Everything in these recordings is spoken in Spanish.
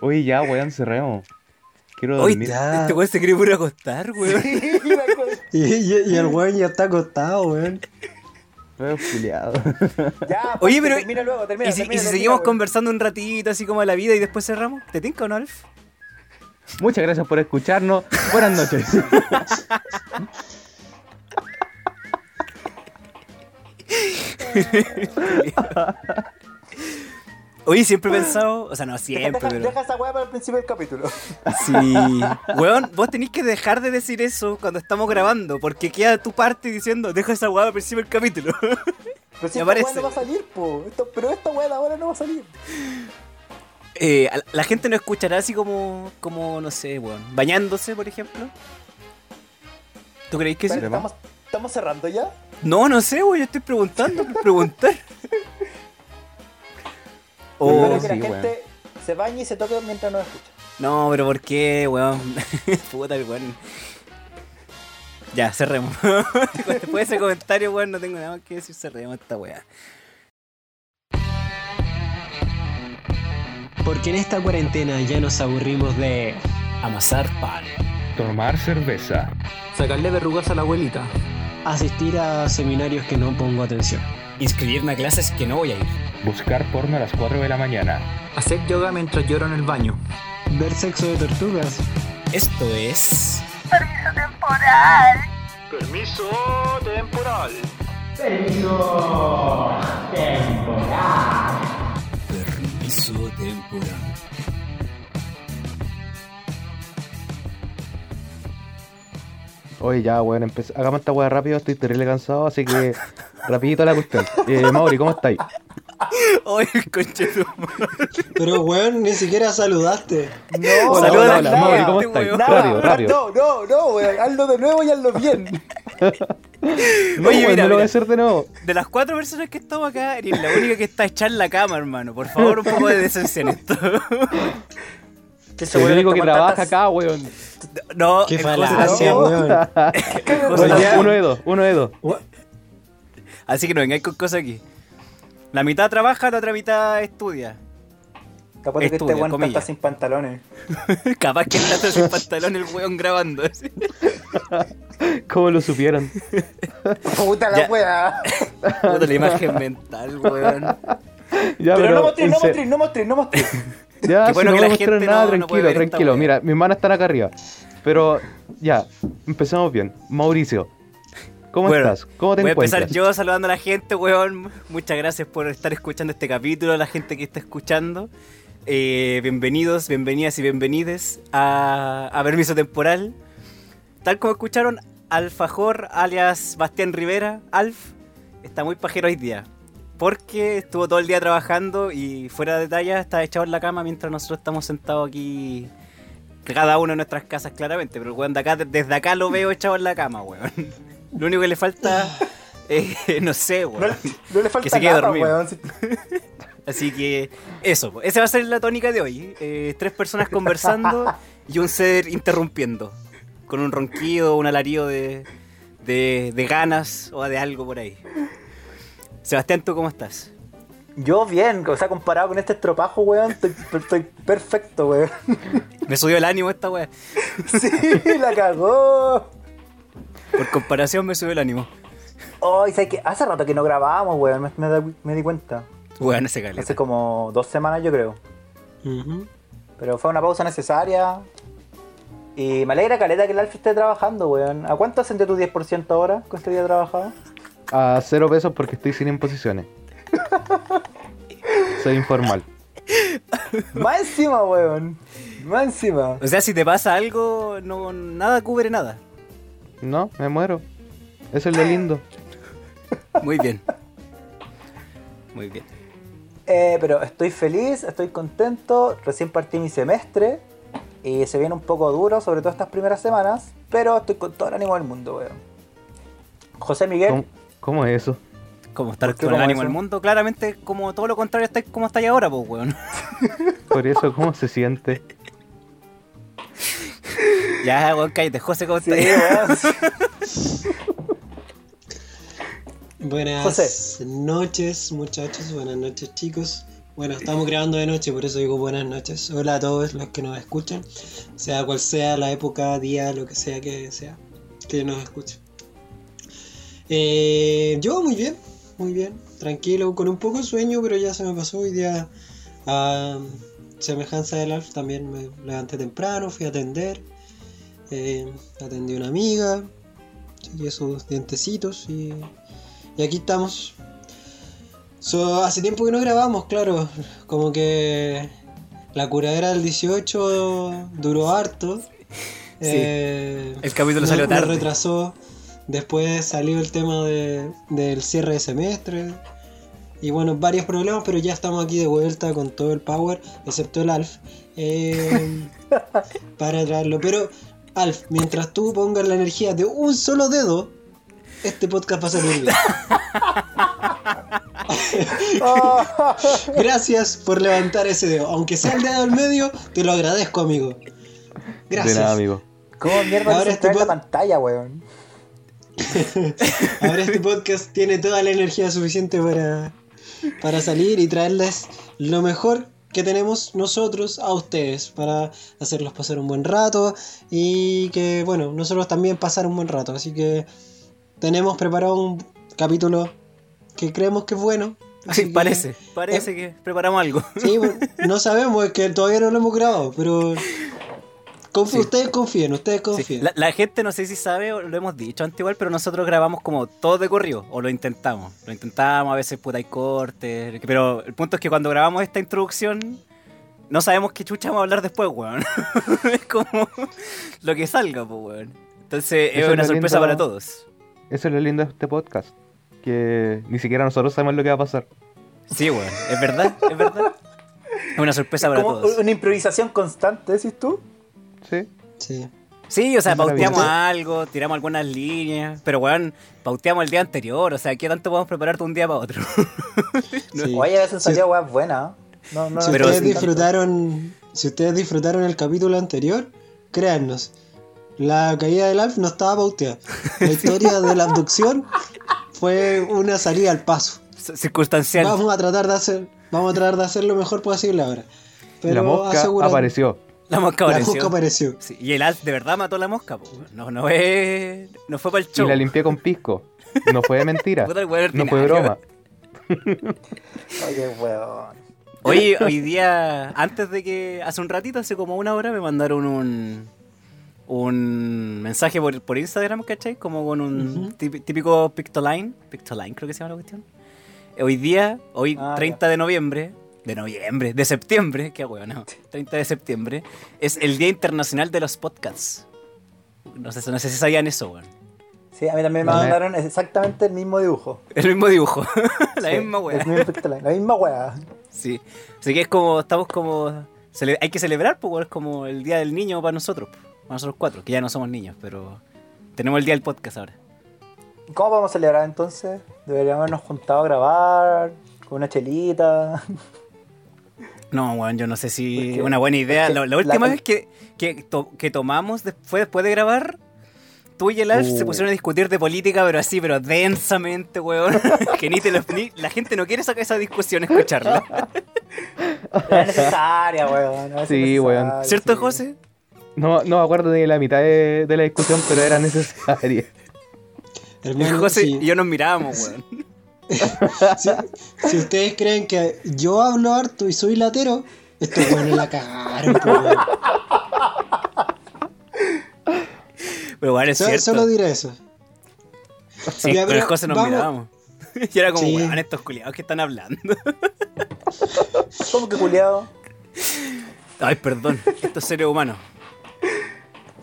Oye, ya, weón, cerremos. Quiero Oye, dormir. Ya. este weón se quiere puro acostar, weón. Y, y- y el weón ya está acostado, weón. Feo culiado. Ya, Oye, pero. Termina luego, termina, ¿Y si, termina, y si termina, seguimos weón. conversando un ratito, así como a la vida, y después cerramos? ¿Te tinca o no, Alf? Muchas gracias por escucharnos. Buenas noches. Oye, siempre he pensado. O sea, no siempre, deja- pero. deja esa weá para el principio del capítulo. Sí. Weón, vos tenés que dejar de decir eso cuando estamos grabando, porque queda tu parte diciendo, deja esa weá al principio del capítulo. Pero si esta weá no va a salir, po. Esto- pero esta weá de ahora no va a salir. Eh, a la- la gente no escuchará así como, como no sé, weón, bañándose, por ejemplo. ¿Tú creéis que sí? ¿Estamos, ¿Estamos cerrando ya? No, no sé, weón, yo estoy preguntando por preguntar. Oh, que la gente se bañe y se toque mientras nos escucha. no, pero ¿por qué, weón? Puta, el weón. Ya, cerremos. Después de ese comentario, weón, no tengo nada más que decir, cerremos esta weá. Porque en esta cuarentena ya nos aburrimos de. Amasar pan. Tomar cerveza. Sacarle verrugas a la abuelita. asistir a seminarios que no pongo atención. Inscribirme a clases que no voy a ir. Buscar porno a las 4 de la mañana. Hacer yoga mientras lloro en el baño. Ver sexo de tortugas. Esto es. Permiso temporal. Permiso temporal. Oye, ya, weón, hagamos esta weá rápido. Estoy terrible cansado, así que rapidito la cuestión. Eh, Mauri, ¿cómo estáis? Oye, conche tu Pero weón, ni siquiera saludaste. No, Hola, Saluda hola, a hola, la Mauri, ¿cómo estáis? weón. Nada, Rápido, rápido. No, no, no, weón. Hazlo de nuevo y hazlo bien. No, Oye, weón, mira, no lo voy a hacer de nuevo. De las cuatro personas que estamos acá, eres la única que está echada en la cama, hermano. Por favor, un poco de decencia en esto. El único que trabaja tantas- acá, weón. No, Qué falacia, weón. Uno de dos, uno de dos. Así que no vengáis con cosas aquí. La mitad trabaja, la otra mitad estudia. Capaz de que este weón está sin pantalones. Capaz que está sin pantalón el weón grabando. ¿Cómo lo supieron? Puta la weá. Puta la imagen mental, weón. Ya, Pero no mostréis, no mostréis, no mostréis, no mostréis. Ya, Qué si bueno no que la gente nada, no- tranquilo, tranquilo. Mira, mis manos están acá arriba. Pero, ya, empezamos bien. Mauricio, ¿cómo Bueno, estás? ¿Cómo te Voy a encuentras? empezar yo saludando a la gente, weón. Muchas gracias por estar escuchando este capítulo, a la gente que está escuchando. Eh, bienvenidos, bienvenidas y bienvenides a, a Permiso Temporal. Tal como escucharon, Alfajor, alias Bastián Rivera, Alf, está muy pajero hoy día. Porque estuvo todo el día trabajando y fuera de talla está echado en la cama mientras nosotros estamos sentados aquí, cada uno en nuestras casas claramente. Pero el weón de acá, desde acá lo veo echado en la cama, weón. Lo único que le falta, eh, no sé, weón. no le falta se quede nada, dormido. weón. Así que eso, po. esa va a ser la tónica de hoy. eh, tres personas conversando y un ser interrumpiendo. Con un ronquido, un alarido de, de, de ganas o de algo por ahí. Sebastián, ¿tú cómo estás? Yo bien, o sea, comparado con este estropajo, weón, estoy, estoy perfecto, weón. Me subió el ánimo esta weá. Sí, la cagó. Por comparación me subió el ánimo. Ay, ¿sabes qué? Hace rato que no grabábamos, weón, me, me da- me di cuenta. Weón, ese Hace caleta. como dos semanas, yo creo. Pero fue una pausa necesaria. Y me alegra, caleta, que el Alfie esté trabajando, weón. ¿A cuánto ascendió tu 10% ahora con este día trabajado? A cero pesos porque estoy sin imposiciones. Soy informal. Más encima, weón. Más encima. O sea, si te pasa algo, no nada cubre nada. No, me muero. Eso es lo lindo. Muy bien. Muy bien. Eh, pero estoy feliz, estoy contento. Recién partí mi semestre. Y se viene un poco duro, sobre todo estas primeras semanas. Pero estoy con todo el ánimo del mundo, weón. José Miguel. ¿Cómo, cómo es eso? Como estar ¿Por qué con el ánimo del mundo, claramente como todo lo contrario está como estáis ahora, pues weón. Por eso, ¿cómo se siente? Ya, weón, cállate, José, ¿cómo Sí, estás? weón. Buenas José. noches, muchachos. Buenas noches, chicos. Bueno, estamos grabando de noche, por eso digo buenas noches. Hola a todos los que nos escuchan, sea cual sea la época, día, lo que sea que sea, que nos escuchen. Eh, yo muy bien, muy bien, tranquilo, con un poco de sueño, pero ya se me pasó hoy día a semejanza del Alf. También me levanté temprano, fui a atender, eh, atendí a una amiga, chequeé sus dientecitos y, y aquí estamos. So, hace tiempo que no grabamos, claro, como que la curadera del 18 duró harto. Eh, El capítulo no- salió tarde. retrasó. Después salió el tema de- del cierre de semestre. Y bueno, varios problemas, pero ya estamos aquí de vuelta con todo el power, excepto el Alf, eh, para traerlo. Pero, Alf, mientras tú pongas la energía de un solo dedo, este podcast va a salir bien. Gracias por levantar ese dedo. Aunque sea el dedo del medio, te lo agradezco, amigo. Gracias. De nada, amigo. ¿Cómo mierda Ahora este trae la pod- pantalla, weón? Ahora este podcast tiene toda la energía suficiente para, para salir y traerles lo mejor que tenemos nosotros a ustedes para hacerlos pasar un buen rato y que, bueno, nosotros también pasar un buen rato. Así que tenemos preparado un capítulo que creemos que es bueno. así Sí, que- parece, parece que preparamos algo. Sí, no sabemos, es que todavía no lo hemos grabado, pero confi- Sí. ustedes confíen, ustedes Sí, confíen. La, la gente no sé si sabe, o lo hemos dicho antes igual, pero nosotros grabamos como todo de corrido, o lo intentamos. Lo intentamos, a veces puta hay cortes, pero el punto es que cuando grabamos esta introducción, no sabemos qué chucha vamos a hablar después, weón. es como lo que salga, pues, weón. Entonces es Eso es una sorpresa lindo. para todos. Eso es lo lindo de este podcast. Que ni siquiera nosotros sabemos lo que va a pasar. Sí, weón, es verdad, es verdad. Es una sorpresa para Como todos. una improvisación constante, decís tú. Sí. Sí. Sí, o sea, pauteamos algo, tiramos algunas líneas, pero weón, pauteamos el día anterior, o sea, ¿qué tanto podemos preparar de un día para otro? sí. Oye, a veces Sí. salió. No, no, Si Pero ustedes sí. disfrutaron, si ustedes disfrutaron el capítulo anterior, créannos, la caída del Alf no estaba pauteada. La historia de la abducción fue una salida al paso. Circunstancial. Vamos a tratar de hacer, vamos a tratar de hacer lo mejor posible ahora. Pero la mosca apareció. La mosca La apareció. mosca apareció. Sí, y el Alf de verdad mató a la mosca, po, no, no es, no fue para el Y show. la limpié con pisco. No fue de mentira. No fue broma. Oye, weón. Oye, hoy día, antes de que, hace un ratito, hace como una hora, me mandaron un un mensaje por, por Instagram, ¿cachai? Como con un típico Pictoline, Pictoline creo que se llama la cuestión. Hoy día, hoy Ah, 30 de noviembre, de noviembre, de septiembre, qué bueno, no, 30 de septiembre, es el Día Internacional de los Podcasts. No sé, no sé si sabían eso, weón. Sí, a mí también me mandaron exactamente el mismo dibujo. El mismo dibujo, la Sí, misma weá. La misma wea. Sí. Así que es como, estamos como. hay que celebrar, pues, es como el día del niño para nosotros, po, para nosotros cuatro, que ya no somos niños, pero tenemos el día del podcast ahora. ¿Cómo podemos celebrar entonces? Deberíamos habernos juntado a grabar con una chelita. No, weón, yo no sé si es una buena idea. La, la última la- vez que, que, to- que tomamos de- fue después de grabar, tú y el Alf se Uh. pusieron a discutir de política, pero así, pero densamente, weón. que ni te lo, ni- la gente no quiere sacar esa discusión, escucharla. Era necesaria, weón. era Sí, necesaria, weón. ¿Cierto, sí. José? No, no me acuerdo ni de la mitad de, de la discusión, pero era necesaria. El José y yo nos mirábamos, weón. Si- si ustedes creen que yo hablo harto y soy latero, estos buenos la cagaron. Pero weón, es So- cierto. Solo diré eso. Sí, Ya, pero pero el José nos vamos- mirábamos. Y era como, Sí. weón, estos culiados que están hablando. ¿Cómo que culiado? Ay, perdón, estos seres humanos.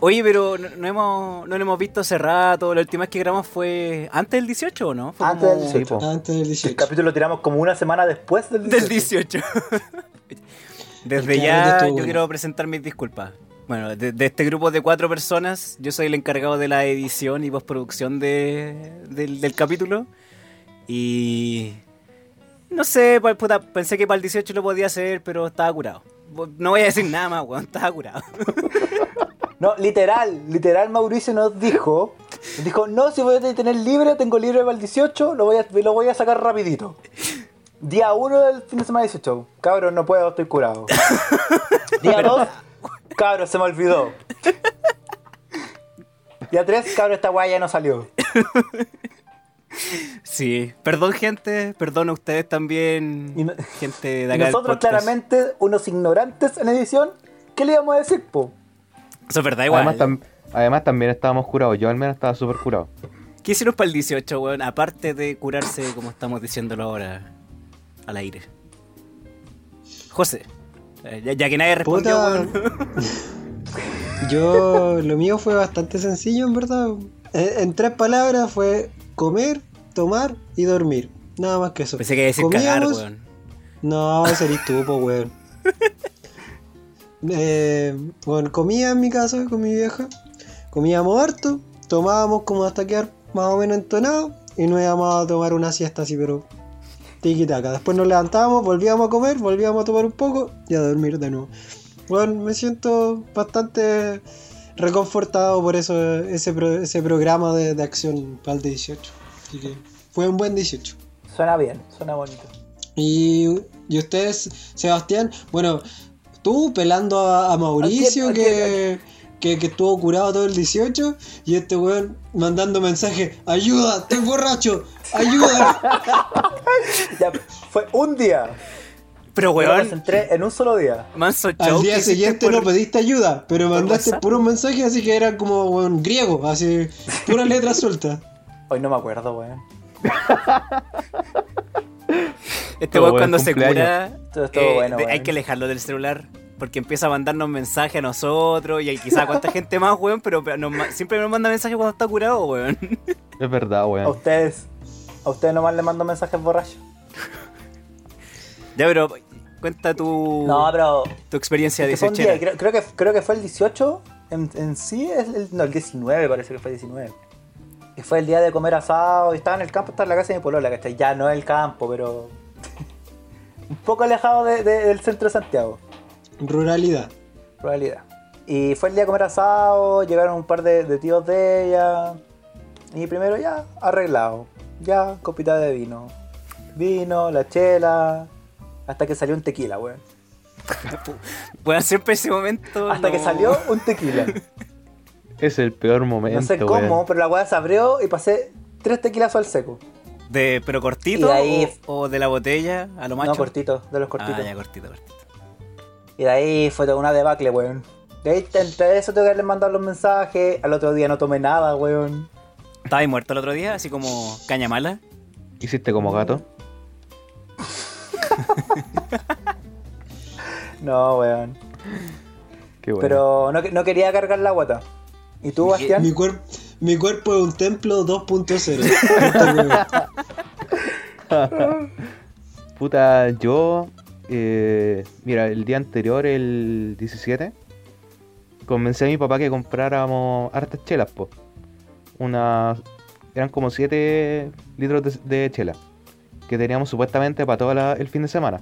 Oye, pero no, no hemos, no lo hemos visto hace rato. La última vez que grabamos fue antes del 18, ¿o no? Fue Antes del como- 18. po. Antes del El 18. capítulo lo tiramos como una semana después del 18. Del 18. Desde ya yo bueno. quiero presentar mis disculpas. Bueno, de, de este grupo de cuatro personas, yo soy el encargado de la edición y postproducción de, del, del capítulo. Y... No sé, puta, pensé que para el 18 lo podía hacer, pero estaba curado. No voy a decir nada más, weón, estaba curado. No, literal, literal Mauricio nos dijo, nos dijo, no, si voy a tener libre, tengo libre para el 18, lo voy a, lo voy a sacar rapidito. Día 1 del fin de semana 18. Cabros, no puedo, estoy curado. Día 2. Cabros, se me olvidó. Día 3. Cabros, esta weá ya no salió. Sí, perdón gente, perdón a ustedes también, no- gente de acá. nosotros, claramente, unos ignorantes en edición, ¿qué le íbamos a decir, po? Eso es verdad, igual. Además, tam- además también estábamos curados. Yo al menos estaba súper curado. ¿Qué hicieron para el 18, weón? Aparte de curarse, como estamos diciéndolo ahora, al aire. José, eh, ya, ya que nadie respondió, Puta. weón. Yo, lo mío fue bastante sencillo, en verdad. En, en tres palabras fue comer, tomar y dormir. Nada más que eso. Pensé que iba a decir cagar, Comíamos- weón. No, eres tú, po, weón. Eh, bueno, comía en mi casa con mi vieja. Comíamos harto, tomábamos como hasta quedar más o menos entonados y nos íbamos a tomar una siesta así, pero tiki-taka. Después nos levantábamos, volvíamos a comer, volvíamos a tomar un poco y a dormir de nuevo. Bueno, me siento bastante reconfortado por eso, ese, pro- ese programa de, de acción para el 18. Así que fue un buen 18. Suena bien, suena bonito. Y, y ustedes, Sebastián, bueno, tú pelando a, a Mauricio que, que, que estuvo curado todo el 18 y este weón mandando mensajes, ayuda, estoy borracho, ayuda. Ya, fue un día. Pero, weón, concentré en un solo día. manso Al día siguiente por- no pediste ayuda, pero mandaste WhatsApp. puros mensajes así que eran como weón, griego, así, puras letras sueltas. Hoy no me acuerdo, weón. Este Todo weón cuando se cura, Todo estuvo eh, bueno, de- hay que alejarlo del celular. Porque empieza a mandarnos mensajes a nosotros y hay quizá cuánta gente más, weón, pero pero nos siempre nos manda mensajes cuando está curado, weón. Es verdad, A weón. ustedes. A ustedes nomás les mando mensajes borrachos. Ya, pero cuenta tu, No, pero. tu experiencia de es que fue un día, 18. creo, creo que, creo que fue el 18. En, en sí, es el, no, el 19 parece que fue el 19. Y fue el día de comer asado. Y estaba en el campo, estaba en la casa de mi polola, ¿cachai? Ya no el campo, pero. Un poco alejado de- de- del centro de Santiago. Ruralidad. probabilidad. Y fue el día de comer asado, llegaron un par de, de tíos de ella. Y primero ya, arreglado. Ya, copita de vino. Vino, la chela. Hasta que salió un tequila, weón. Weón, siempre ese momento. Hasta que salió un tequila. Es el peor momento, No sé cómo, weón. pero la weá se abrió y pasé tres tequilas al seco. De, ¿Pero cortito Y de ahí- o, o de la botella a lo macho? No, cortito, de los cortitos. Ah, ya, cortito, cortito. Y de ahí fue toda una debacle, weón. De ahí, entre eso tengo que mandado los mensajes. Al otro día no tomé nada, weón. ¿Estaba ahí muerto el otro día? Así como caña mala. Hiciste como gato. No, weón. Qué bueno. Pero no, no quería cargar la guata. ¿Y tú, Bastián? Mi, cuerp- mi cuerpo es un templo 2.0. Puta, yo. eh, mira, el día anterior, el 17, convencí a mi papá que compráramos hartas chelas, po. Unas. Eran como 7 litros de, de chela. Que teníamos supuestamente para todo la- el fin de semana.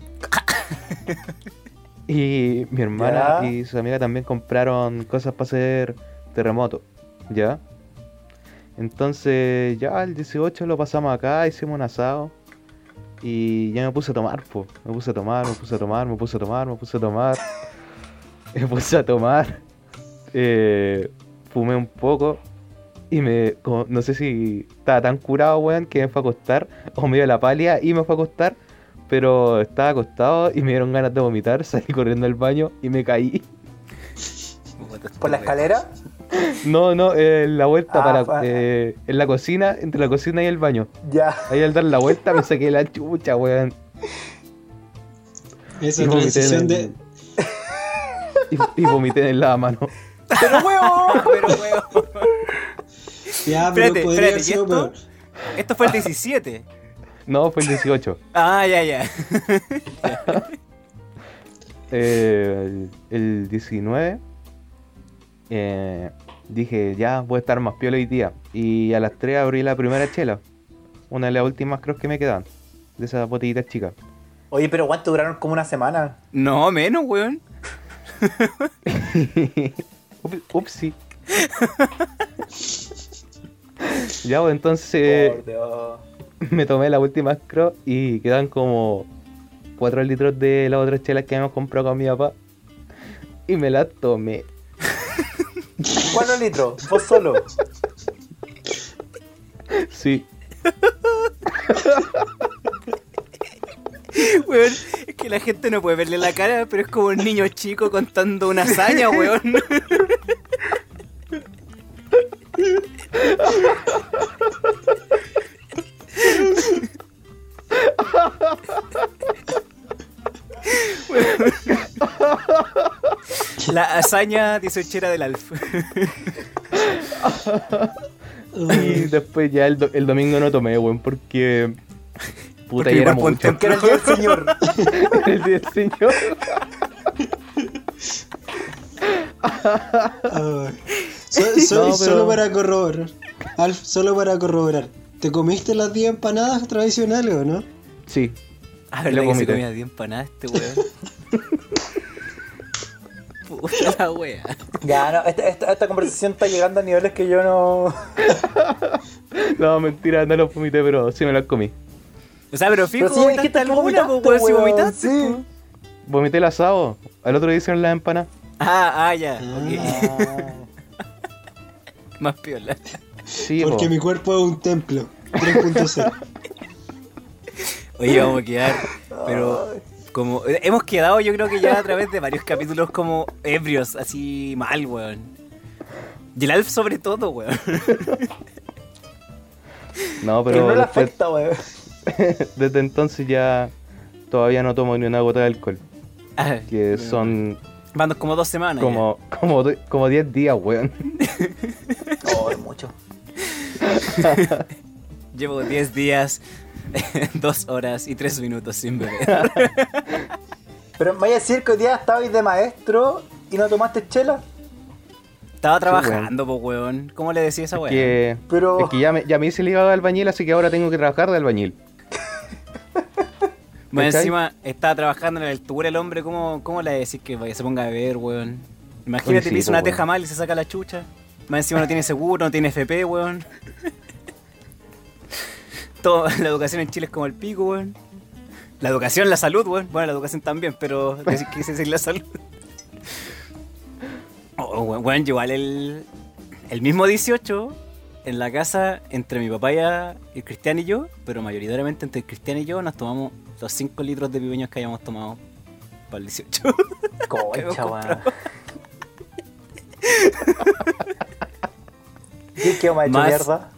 y mi hermana Ya. y su amiga también compraron cosas para hacer terremoto. ¿Ya? Entonces, ya el 18 lo pasamos acá, hicimos un asado. Y ya me puse a tomar, po. Me puse a tomar, me puse a tomar, me puse a tomar, me puse a tomar. me puse a tomar. Eh, fumé un poco. Y me. como- no sé si estaba tan curado, weón, que me fue a acostar. O me dio la palia y me fue a acostar. Pero estaba acostado y me dieron ganas de vomitar. Salí corriendo al baño y me caí. ¿Por la escalera? No, no, eh, en la vuelta Ah, para. eh, en la cocina, entre la cocina y el baño. Ya. Ahí al dar la vuelta me saqué la chucha, weón. Esa Y vomité transición en de. el- Y, y vomité en el lavamano. ¡Pero huevo! Pero, weón. Ya, pero Espérate, espérate, ¿y esto? peor. Esto fue el 17. No, fue el 18. Ah, ya, ya. Eh, el, el 19 eh, dije, ya voy a estar más piola hoy día. Y a las 3 abrí la primera chela. Una de las últimas creo que me quedan. De esas botellitas chicas. Oye, pero ¿cuánto duraron? Como una semana. No, menos, weón. Up- Upsi. ya, pues entonces Por Dios. me tomé la última Scro y quedan como 4 litros de las otras chelas que habíamos comprado con mi papá. Y me las tomé. ¿Cuántos litros? Vos solo. Sí. Weón, es que la gente no puede verle la cara, pero es como un niño chico contando una hazaña, weón. hazaña 18 del Alf. Y después ya el, do- el domingo no tomé, weón, porque. Puta, Porque ya era igual mucho. ponte- Que era el día del señor. el día del señor. So- so- No, pero- Solo para corroborar. Alf, solo para corroborar. ¿Te comiste las 10 empanadas tradicionales o no? Sí. A ver, Lo que se comía 10 empanadas este weón. Puta la wea. Ya, no, esta, esta, esta conversación está llegando a niveles que yo no. No, mentira, no lo vomité, pero sí me las comí. O sea, pero fijo, Pero sí, vomitaste dijiste alguna, pues si vomitaste. sí. po. Vomité el asado. Al otro día hicieron las empanadas. Ah, ah, ya. Ah. ok. Ah. Más piola. Sí, Porque po. mi cuerpo es un templo. 3.0. Oye, vamos a quedar. Pero como hemos quedado, yo creo que ya a través de varios capítulos como ebrios, así mal, weón. Y el Alf sobre todo, weón. No, Pero pero no le después- afecta, weón. desde entonces ya todavía no tomo ni una gota de alcohol. Ah, Que son Van como dos semanas. como como como 10 días, weón. Oh, es mucho. Llevo 10 días, 2 horas y 3 minutos sin beber. Pero me vaya a decir que hoy día estabais de maestro y no tomaste chela. Estaba trabajando, pues, weón. ¿Cómo le decía esa weón? Que, Pero- es que ya me, ya me hice ligado de albañil, así que ahora tengo que trabajar de albañil. Más encima estaba trabajando en la altura el hombre, ¿cómo, cómo le decís que vaya- se ponga a beber, weón? Imagínate, Oye, sí, le hizo po, una weón. teja mal y se saca la chucha. Más encima no tiene seguro, no tiene FP, weón. Todo, la educación en Chile es como el pico, weón. La educación, la salud, weón. Bueno, la educación también, pero decir- quise decir la salud. Oh, weón, igual el, el mismo 18 en la casa entre mi papá y el Cristian y yo, pero mayoritariamente entre el Cristian y yo nos tomamos los 5 litros de pipeños que hayamos tomado para el 18. Concha, weón. ¿Qué Más- mierda?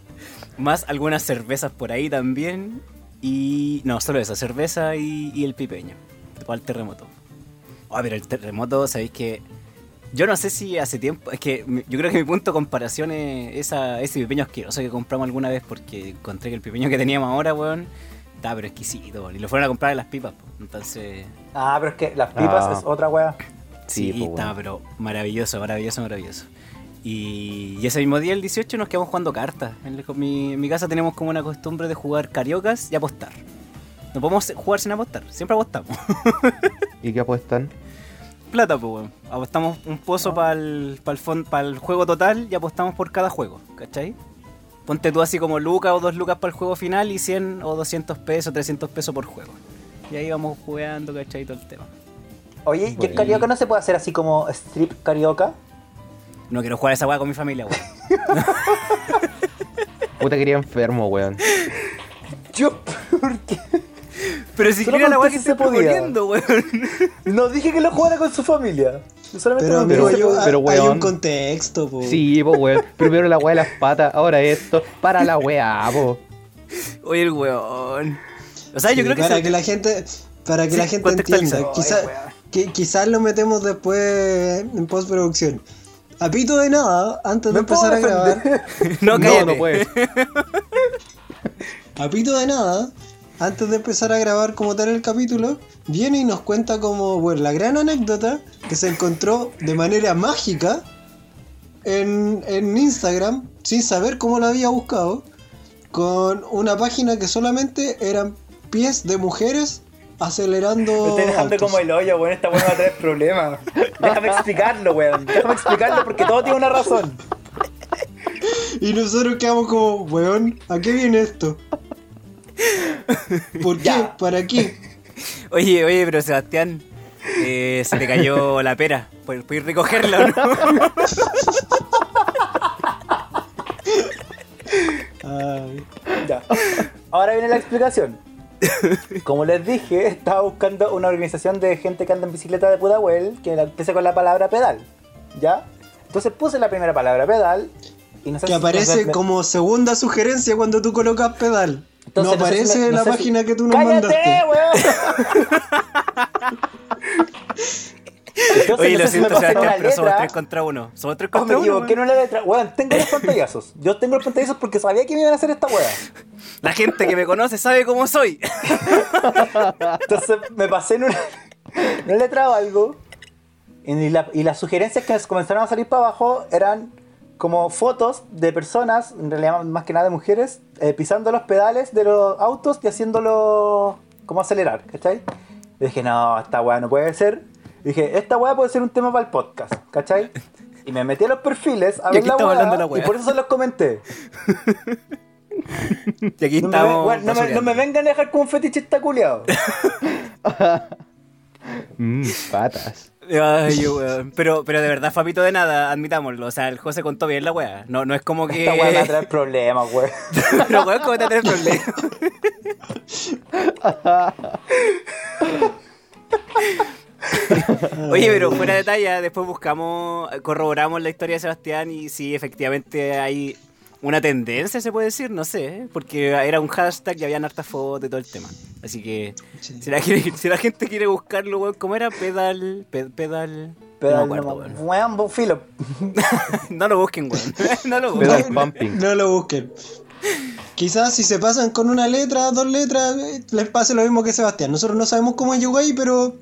Más algunas cervezas por ahí también. Y. No, solo eso, cerveza y, y el pipeño. Para el terremoto. Ah, pero el terremoto, sabéis que. Yo no sé si hace tiempo. Es que yo creo que mi punto de comparación es esa, ese pipeño asqueroso que compramos alguna vez. Porque encontré que el pipeño que teníamos ahora, weón. Estaba pero exquisito, weón. Y lo fueron a comprar en las pipas, po. Entonces. Ah, pero es que las pipas Ah. es otra weá. Sí, Sí, po, weón. pero maravilloso, maravilloso, maravilloso. Y, y ese mismo día, el 18, nos quedamos jugando cartas. En, el- mi, en mi casa tenemos como una costumbre de jugar cariocas y apostar. No podemos jugar sin apostar, siempre apostamos. ¿Y qué apuestan? Plata, pues, weón. Apostamos un pozo para el, para el juego total y apostamos por cada juego, ¿cachai? Ponte tú así como lucas o dos lucas para el juego final y 100 o 200 pesos, 300 pesos por juego. Y ahí vamos jugando, ¿cachai? Todo el tema. Oye, ¿y el Bueno. carioca no se puede hacer así como strip carioca? No quiero jugar esa weá con mi familia, weón. Puta quería enfermo, weón. Yo, ¿por qué? Pero si quiero la weá que si se podía. poniendo, weón. No dije que lo jugara con su familia. Solamente Pero amigo, pero- yo- pero, hay un contexto, po. Sí, po, weón. Primero la weá de las patas, ahora esto. Para la weá, po. Oye, el weón. O sea, yo Sí, creo que para que la gente para que Sí, la gente entienda. Quizá- quizás lo metemos después en postproducción. A pito de nada, antes de ¿Me puedo empezar a grabar? No, no, cállate. no puede. a pito de nada, antes de empezar a grabar como tal el capítulo, viene y nos cuenta como, bueno, la gran anécdota que se encontró de manera mágica en, en Instagram, sin saber cómo la había buscado, con una página que solamente eran pies de mujeres acelerando. Me estoy dejando autos. como el hoyo, weón. Esta weón va a traer problemas. Déjame explicarlo, weón. Déjame explicarlo porque todo tiene una razón. Y nosotros quedamos como, weón, ¿a qué viene esto? ¿Por qué? Ya. ¿Para qué? Oye, oye, pero Sebastián, eh, se te cayó la pera. ¿Puedes puedes recogerla o no? Ay, Ya. Ahora viene la explicación. Como les dije, estaba buscando una organización de gente que anda en bicicleta de Pudahuel que empieza con la palabra pedal. ¿Ya? Entonces puse la primera palabra pedal y no sé que si- aparece me- como segunda sugerencia cuando tú colocas pedal. Entonces, no sé si aparece me- en no la si- página que tú nos ¡Cállate, mandaste. Entonces, Oye, no lo siento, Sebastián, pero somos tres contra uno. Somos tres me contra uno. equivoqué en weón. una letra. Weón, tengo los pantallazos. Yo tengo los pantallazos porque sabía que me iban a hacer esta weá. La gente que me conoce sabe cómo soy. Entonces me pasé en una, una letra o algo. Y, la- y las sugerencias que me comenzaron a salir para abajo eran como fotos de personas, en realidad más que nada de mujeres, eh, pisando los pedales de los autos y haciéndolo como acelerar, ¿cachai? Y dije, no, esta weá no puede ser. Y dije, esta weá puede ser un tema para el podcast, ¿cachai? Y me metí a los perfiles a Y ver la weá, hablando de la y weá. por eso se los comenté. Y aquí No me, no me- no me vengan a dejar como un fetichista culiado. Mmm, patas. Ay, weón. Pero, pero de verdad, Fapito de nada, admitámoslo. O sea, el José contó bien la weá. No, no es como que. Esta weá me va a traer problemas, weón. pero weón, ¿cómo te traes problemas? Oye, pero fuera de talla, después buscamos, corroboramos la historia de Sebastián y sí, efectivamente hay una tendencia, se puede decir, no sé, ¿eh? porque era un hashtag y habían hartas fotos de todo el tema. Así que, Sí. si la, quiere- si la gente quiere buscarlo, weón, ¿cómo era? Pedal, pe- pedal... Pero no me acuerdo, no, weón. filo. No lo busquen, weón. No lo busquen. Pedal pumping. No lo busquen. Quizás si se pasan con una letra, dos letras, eh, les pase lo mismo que Sebastián. Nosotros no sabemos cómo llegó ahí, pero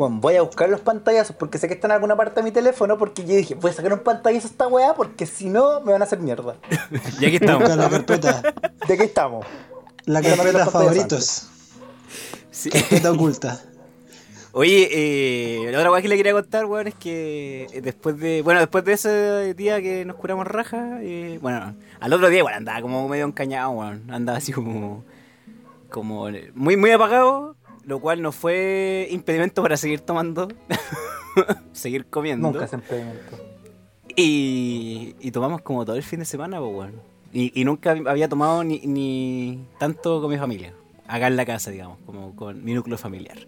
Bueno, voy a buscar los pantallazos porque sé que están en alguna parte de mi teléfono porque yo dije, voy a sacar un pantallazo a esta weá porque si no me van a hacer mierda. Y aquí estamos. busca la carpeta, ¿De qué estamos? la carpeta favoritos, Sí. carpeta oculta. Oye, eh, la otra cosa que le quería contar, weón, es que eh, después de, bueno, después de ese día que nos curamos raja, eh, bueno, al otro día, bueno, andaba como medio encañado, weón, andaba así como, como muy, muy apagado, lo cual no fue impedimento para seguir tomando, seguir comiendo. Nunca se implementó. Y, y tomamos como todo el fin de semana, pues, weón. Y, y nunca había tomado ni, ni tanto con mi familia, acá en la casa, digamos, como con mi núcleo familiar.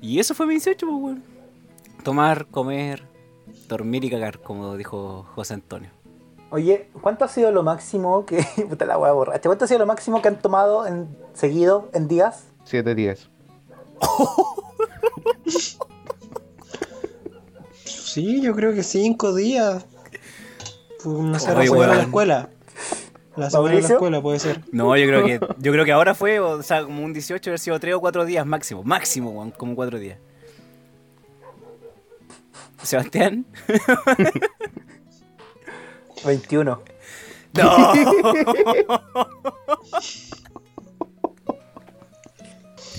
Y eso fue mi 18, pues, weón. Tomar, comer, dormir y cagar, como dijo José Antonio. Oye, ¿cuánto ha sido lo máximo que. Puta la weá borracha. ¿Cuánto ha sido lo máximo que han tomado en seguido en días? Siete días. Sí, yo creo que cinco días. Una semana Oye, a la weón. escuela. La semana a la escuela puede ser. No, yo creo que yo creo que ahora fue, o sea, como un 18, haber sido 3 o 4 días máximo. Máximo, weón, como 4 días. Sebastián. 21. No.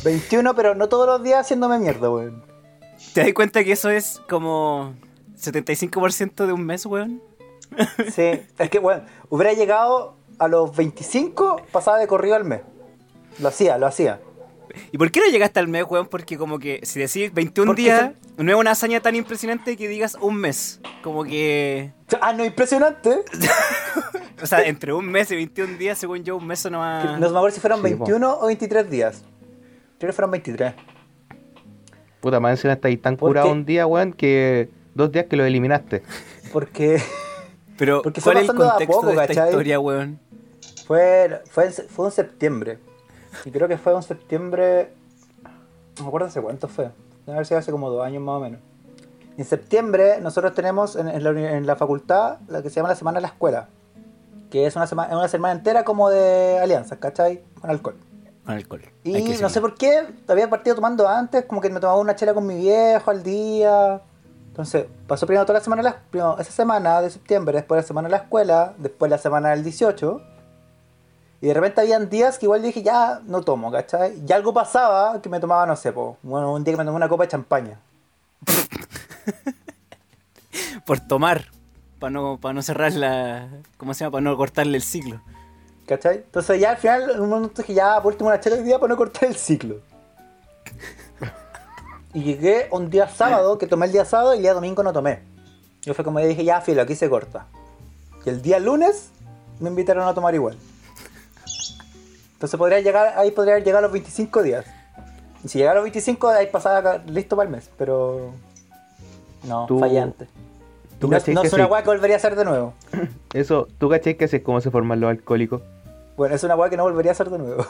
21, pero no todos los días haciéndome mierda, weón. ¿Te das cuenta que eso es como 75% de un mes, weón? Sí, es que, weón, hubiera llegado a los 25, pasaba de corrido al mes. Lo hacía, lo hacía. ¿Y por qué no llegaste al mes, weón? Porque como que si decís 21 Porque días, no es una hazaña tan impresionante que digas un mes. Como que... Ah, no, impresionante. O sea, entre un mes y 21 días, según yo, un mes no va... No me acuerdo si fueron Sí, po. 21 o 23 días. Creo que fueron 23. Puta, más encima estáis tan ¿Por curado qué? un día, weón, que dos días que lo eliminaste. Porque Pero, porque fue ¿cuál es el contexto poco, de esta ¿cachai? historia, weón? fue, fue, fue en septiembre. Y creo que fue en septiembre. No me acuerdo hace cuánto fue. Debe haber sido hace como dos años más o menos. En septiembre nosotros tenemos en, en la, en la facultad la que se llama la Semana de la Escuela. Que es una semana, una semana entera como de alianzas, ¿cachai? Con alcohol. Con alcohol. Y no sé por qué, había partido tomando antes, como que me tomaba una chela con mi viejo al día. Entonces, pasó primero toda la semana, la- primero esa semana de septiembre, después la semana de la escuela, después la semana del 18. Y de repente habían días que igual dije, ya no tomo, ¿cachai? Y algo pasaba que me tomaba, no sé, po, bueno, un día que me tomé una copa de champaña. Por tomar. Para no, para no cerrar la... ¿Cómo se llama? Para no cortarle el ciclo. ¿Cachai? Entonces ya al final, un momento dije, ya, por último una chela hoy día para no cortar el ciclo. Y llegué un día sábado, que tomé el día sábado y el día domingo no tomé. Yo fue como dije, ya, filo, aquí se corta. Y el día lunes me invitaron a tomar igual. Entonces podría llegar, ahí podría llegar a los 25 días. Y si llegara a los 25, ahí pasaba listo para el mes, pero. No, Tú- fallante. ¿Tú no que es una weá que volvería a hacer de nuevo. Eso, ¿tú caché que así es cómo se forman los alcohólicos? Bueno, es una weá que no volvería a hacer de nuevo.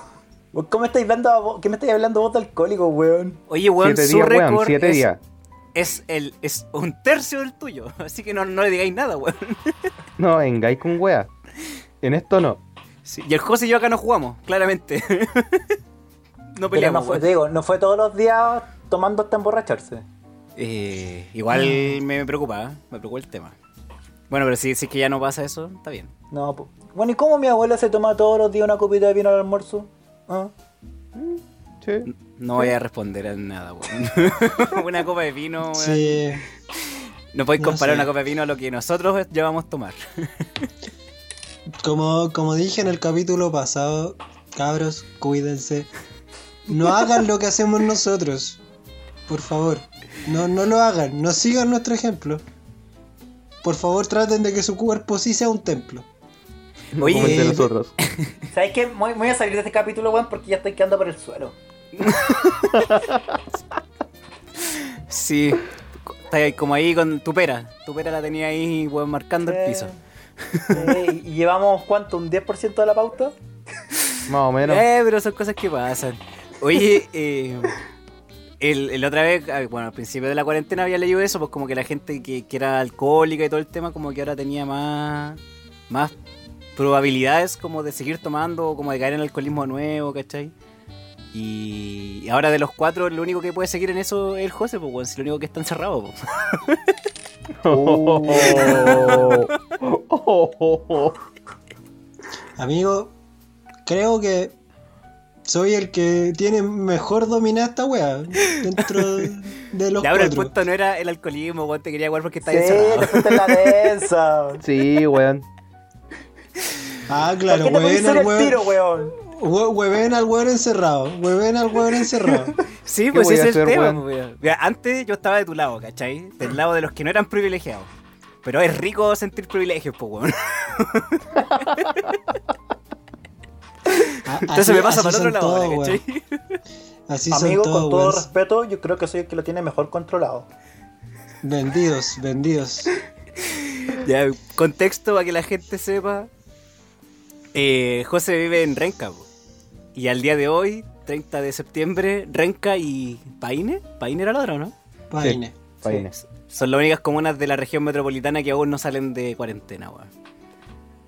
¿Cómo estáis hablando, ¿Qué me estáis hablando vos de alcohólico, weón? Oye, weón, siete su días, récord siete es, días. es el es un tercio del tuyo. Así que no, no le digáis nada, weón. No, vengáis con wea. En esto no. Sí, Y el José y yo acá no jugamos, claramente. no Pero peleamos, no fue, weón. te digo, no fue todos los días tomando hasta emborracharse. Eh, igual me, me preocupa, ¿eh? me preocupa el tema. Bueno, pero si, si es que ya no pasa eso, está bien. No, bueno, ¿y cómo mi abuela se toma todos los días una copita de vino al almuerzo? ¿Ah? Sí. No voy a responder a nada, weón. una copa de vino, weón. Sí. No podéis No comparar sé. una copa de vino a lo que nosotros llevamos a tomar. Como, como dije en el capítulo pasado, cabros, cuídense. No hagan lo que hacemos nosotros. Por favor. No, no lo hagan. No sigan nuestro ejemplo. Por favor, traten de que su cuerpo sí sea un templo. Oye, de nosotros. ¿Sabes qué? Voy, voy a salir de este capítulo, weón, porque ya estoy quedando por el suelo. Sí, está ahí como ahí con tu pera. Tu pera la tenía ahí, weón, marcando el piso. Eh, ¿Y llevamos cuánto? ¿Un 10% de la pauta? Más o menos. Eh, pero son cosas que pasan. Oye, eh, el, el otra vez, ah, bueno, al principio de la cuarentena había leído eso, pues como que la gente que, que era alcohólica y todo el tema, como que ahora tenía más, más probabilidades como de seguir tomando o como de caer en el alcoholismo nuevo, ¿cachai? Y ahora de los cuatro, lo único que puede seguir en eso es el José, pues, weón, si lo único que está encerrado, pues. Oh. Oh, oh, oh. Amigo, creo que soy el que tiene mejor dominada esta wea dentro de los Ya, pero el punto no era el alcoholismo, weón, te quería jugar porque está Sí, encerrado. te en la densa. Sí, weón. Ah, ¿Por claro, qué te hueven al el tiro, weón. weón? hue- Hueven al weón encerrado. Hueven al weón encerrado. Sí, ¿Qué pues ese es el tema. weón? pues. Mira, antes yo estaba de tu lado, ¿cachai? Del lado de los que no eran privilegiados. Pero es rico sentir privilegios, pues, weón. Entonces así- me pasa para el otro lado todos, ¿cachai? Así Amigo, con todo weón. respeto, yo creo que soy el que lo tiene mejor controlado. Vendidos, vendidos. Ya, contexto para que la gente sepa. Eh, José vive en Renca, po. Y al día de hoy, 30 de septiembre, Renca y Paine. Paine era la otra, ¿no? Paine. Paine. Son las únicas comunas de la región metropolitana que aún no salen de cuarentena, weón.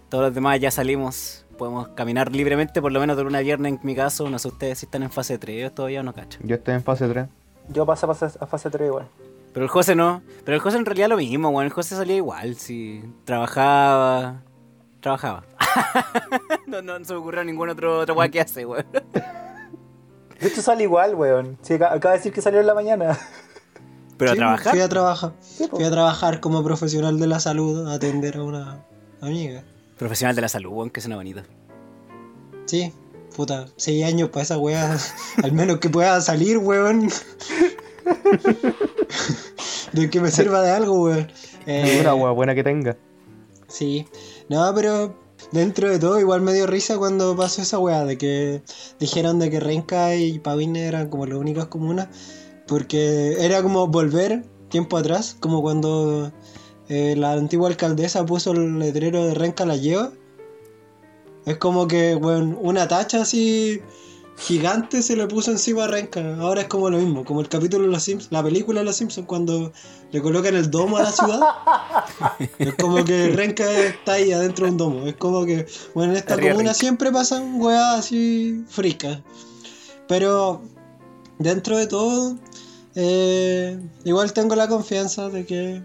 Todos los demás ya salimos, podemos caminar libremente, por lo menos de una viernes en mi caso. No sé ustedes si están en fase 3, yo todavía no cacho. Yo estoy en fase 3. Yo paso a fase, a fase 3 igual. Pero el José no. Pero el José en realidad lo mismo, weón. El José salía igual, si trabajaba. Trabajaba. no, no se me ocurrió ningún otro, otro weón que hace, weón. De hecho sale igual, weón. Sí, acaba de decir que salió en la mañana. Pero a trabajar. Fui a trabajar. Fui a trabajar como profesional de la salud a atender a una amiga. Profesional de la salud, weón, que suena bonito. Sí, puta, seis años para esa weá. Al menos que pueda salir, weón. de que me sirva de algo, weón. Eh, Una wea buena que tenga. Sí, no, pero dentro de todo igual me dio risa cuando pasó esa weá de que dijeron de que Renca y Pavine eran como las únicas comunas, porque era como volver tiempo atrás, como cuando eh, la antigua alcaldesa puso el letrero de Renca la lleva. Es como que, bueno, una tacha así gigante se le puso encima a Renca. Ahora es como lo mismo, como el capítulo de los Simpsons, la película de los Simpsons cuando le colocan el domo a la ciudad. Es como que Renca está ahí adentro de un domo. Es como que, bueno, en esta Arriba comuna siempre pasan weas así fricas. Pero dentro de todo, eh, igual tengo la confianza de que,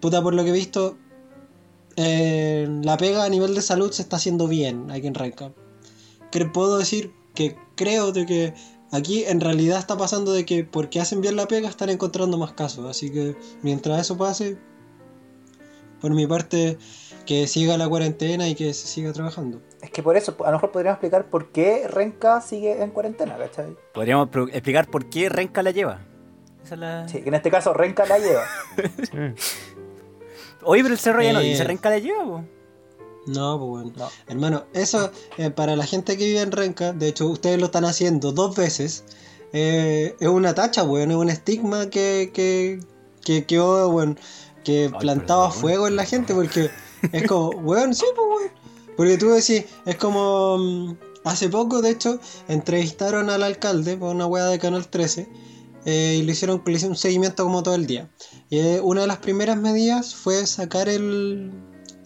puta, por lo que he visto, eh, la pega a nivel de salud se está haciendo bien aquí en Renca. Cre- puedo decir que creo de que aquí en realidad está pasando de que porque hacen bien la pega están encontrando más casos. Así que mientras eso pase, por mi parte, que siga la cuarentena y que se siga trabajando. Es que por eso, a lo mejor podríamos explicar por qué Renka sigue en cuarentena, ¿cachai? Podríamos explicar por qué Renka la lleva. Esa es la... Sí, que en este caso Renka la lleva. Oye, pero el cerro ya no Eh. dice Renka la lleva, po. No, pues bueno. No. Hermano, eso eh, para la gente que vive en Renca, de hecho ustedes lo están haciendo dos veces, eh, es una tacha, weón, es un estigma que, que, que quedó, weón, que Ay, plantaba perdón. fuego en la gente porque es como, weón, sí, pues, weón. Porque tú decís, es como, mm, hace poco, de hecho, entrevistaron al alcalde por una weá de Canal 13 eh, y le hicieron, le hicieron un seguimiento como todo el día. Y eh, una de las primeras medidas fue sacar el,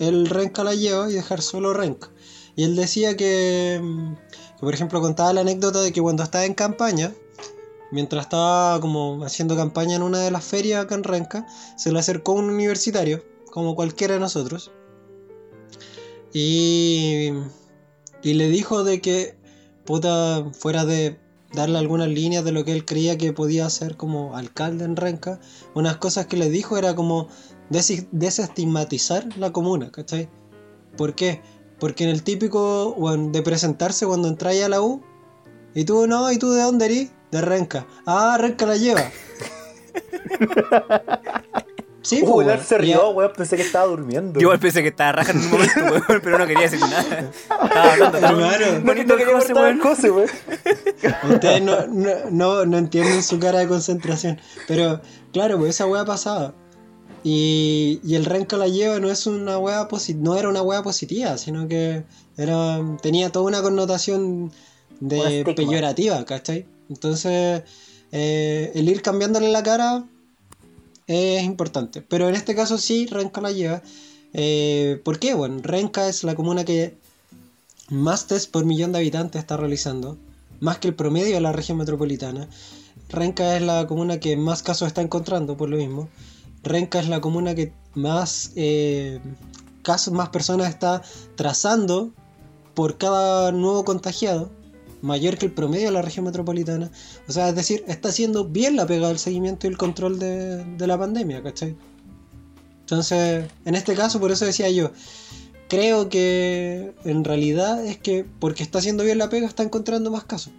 el Renca la lleva y dejar solo Renca. Y él decía que, mm, que, por ejemplo, contaba la anécdota de que cuando estaba en campaña, mientras estaba como haciendo campaña en una de las ferias acá en Renca, se le acercó un universitario, como cualquiera de nosotros, y, y le dijo de que, puta, fuera de darle algunas líneas de lo que él creía que podía hacer como alcalde en Renca, unas cosas que le dijo era como desi- desestigmatizar la comuna, ¿cachai? ¿Por qué? Porque en el típico bueno, de presentarse cuando entráis a la U, y tú no, ¿y tú de dónde eres? De Renca. Ah, Renca la lleva. sí, Uh, pues, weón. se rió, weón, pensé que estaba durmiendo. Yo igual pensé que estaba rajando en un momento, weón, pero no quería decir nada. Estaba hablando tan Hermano. bonito que José, cortar weón. el José, weón. Ustedes no, no, no, no entienden su cara de concentración. Pero, claro, pues esa weá pasaba. Y, y el Renca la lleva no es una posi- no era una weá positiva, sino que era tenía toda una connotación de peyorativa, ¿cachai? Entonces, eh, el ir cambiándole la cara es importante. Pero en este caso sí, Renca la lleva. Eh, ¿Por qué? Bueno, Renca es la comuna que más test por millón de habitantes está realizando, más que el promedio de la región metropolitana. Renca es la comuna que más casos está encontrando, por lo mismo. Renca es la comuna que más eh, casos, más personas está trazando por cada nuevo contagiado, mayor que el promedio de la región metropolitana. O sea, es decir, está haciendo bien la pega del seguimiento y el control de, de la pandemia, ¿cachai? Entonces, en este caso, por eso decía yo, creo que en realidad es que porque está haciendo bien la pega está encontrando más casos.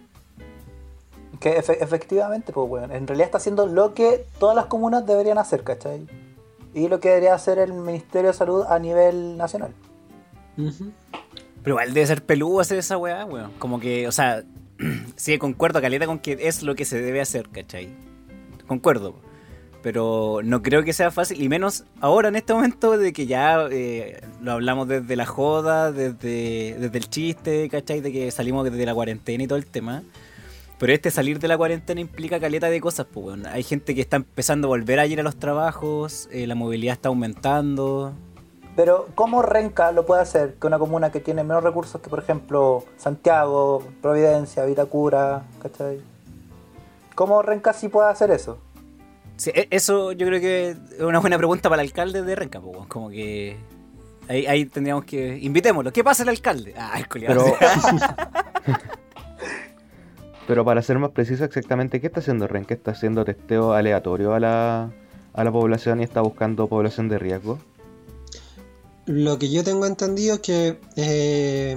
Que efe- efectivamente, pues, weón, en realidad está haciendo lo que todas las comunas deberían hacer, ¿cachai? Y lo que debería hacer el Ministerio de Salud a nivel nacional. Pero igual debe ser peludo hacer esa weá, weón. Como que, o sea, sí, concuerdo, caleta, con que es lo que se debe hacer, ¿cachai? Concuerdo. Pero no creo que sea fácil, y menos ahora en este momento de que ya eh, lo hablamos desde la joda, desde, desde el chiste, ¿cachai? De que salimos desde la cuarentena y todo el tema. Pero este salir de la cuarentena implica caleta de cosas, pues, weón. Hay gente que está empezando a volver a ir a los trabajos, eh, la movilidad está aumentando. Pero, ¿cómo Renca lo puede hacer? Que una comuna que tiene menos recursos que, por ejemplo, Santiago, Providencia, Vitacura, ¿cachai? ¿Cómo Renca sí puede hacer eso? Sí, e- eso yo creo que es una buena pregunta para el alcalde de Renca, po, weón. como que ahí, ahí tendríamos que invitémoslo. ¿Qué pasa el alcalde? Ah, el. Pero, pero para ser más preciso exactamente, ¿qué está haciendo Renca? ¿Está haciendo testeo aleatorio a la, a la población y está buscando población de riesgo? Lo que yo tengo entendido es que eh,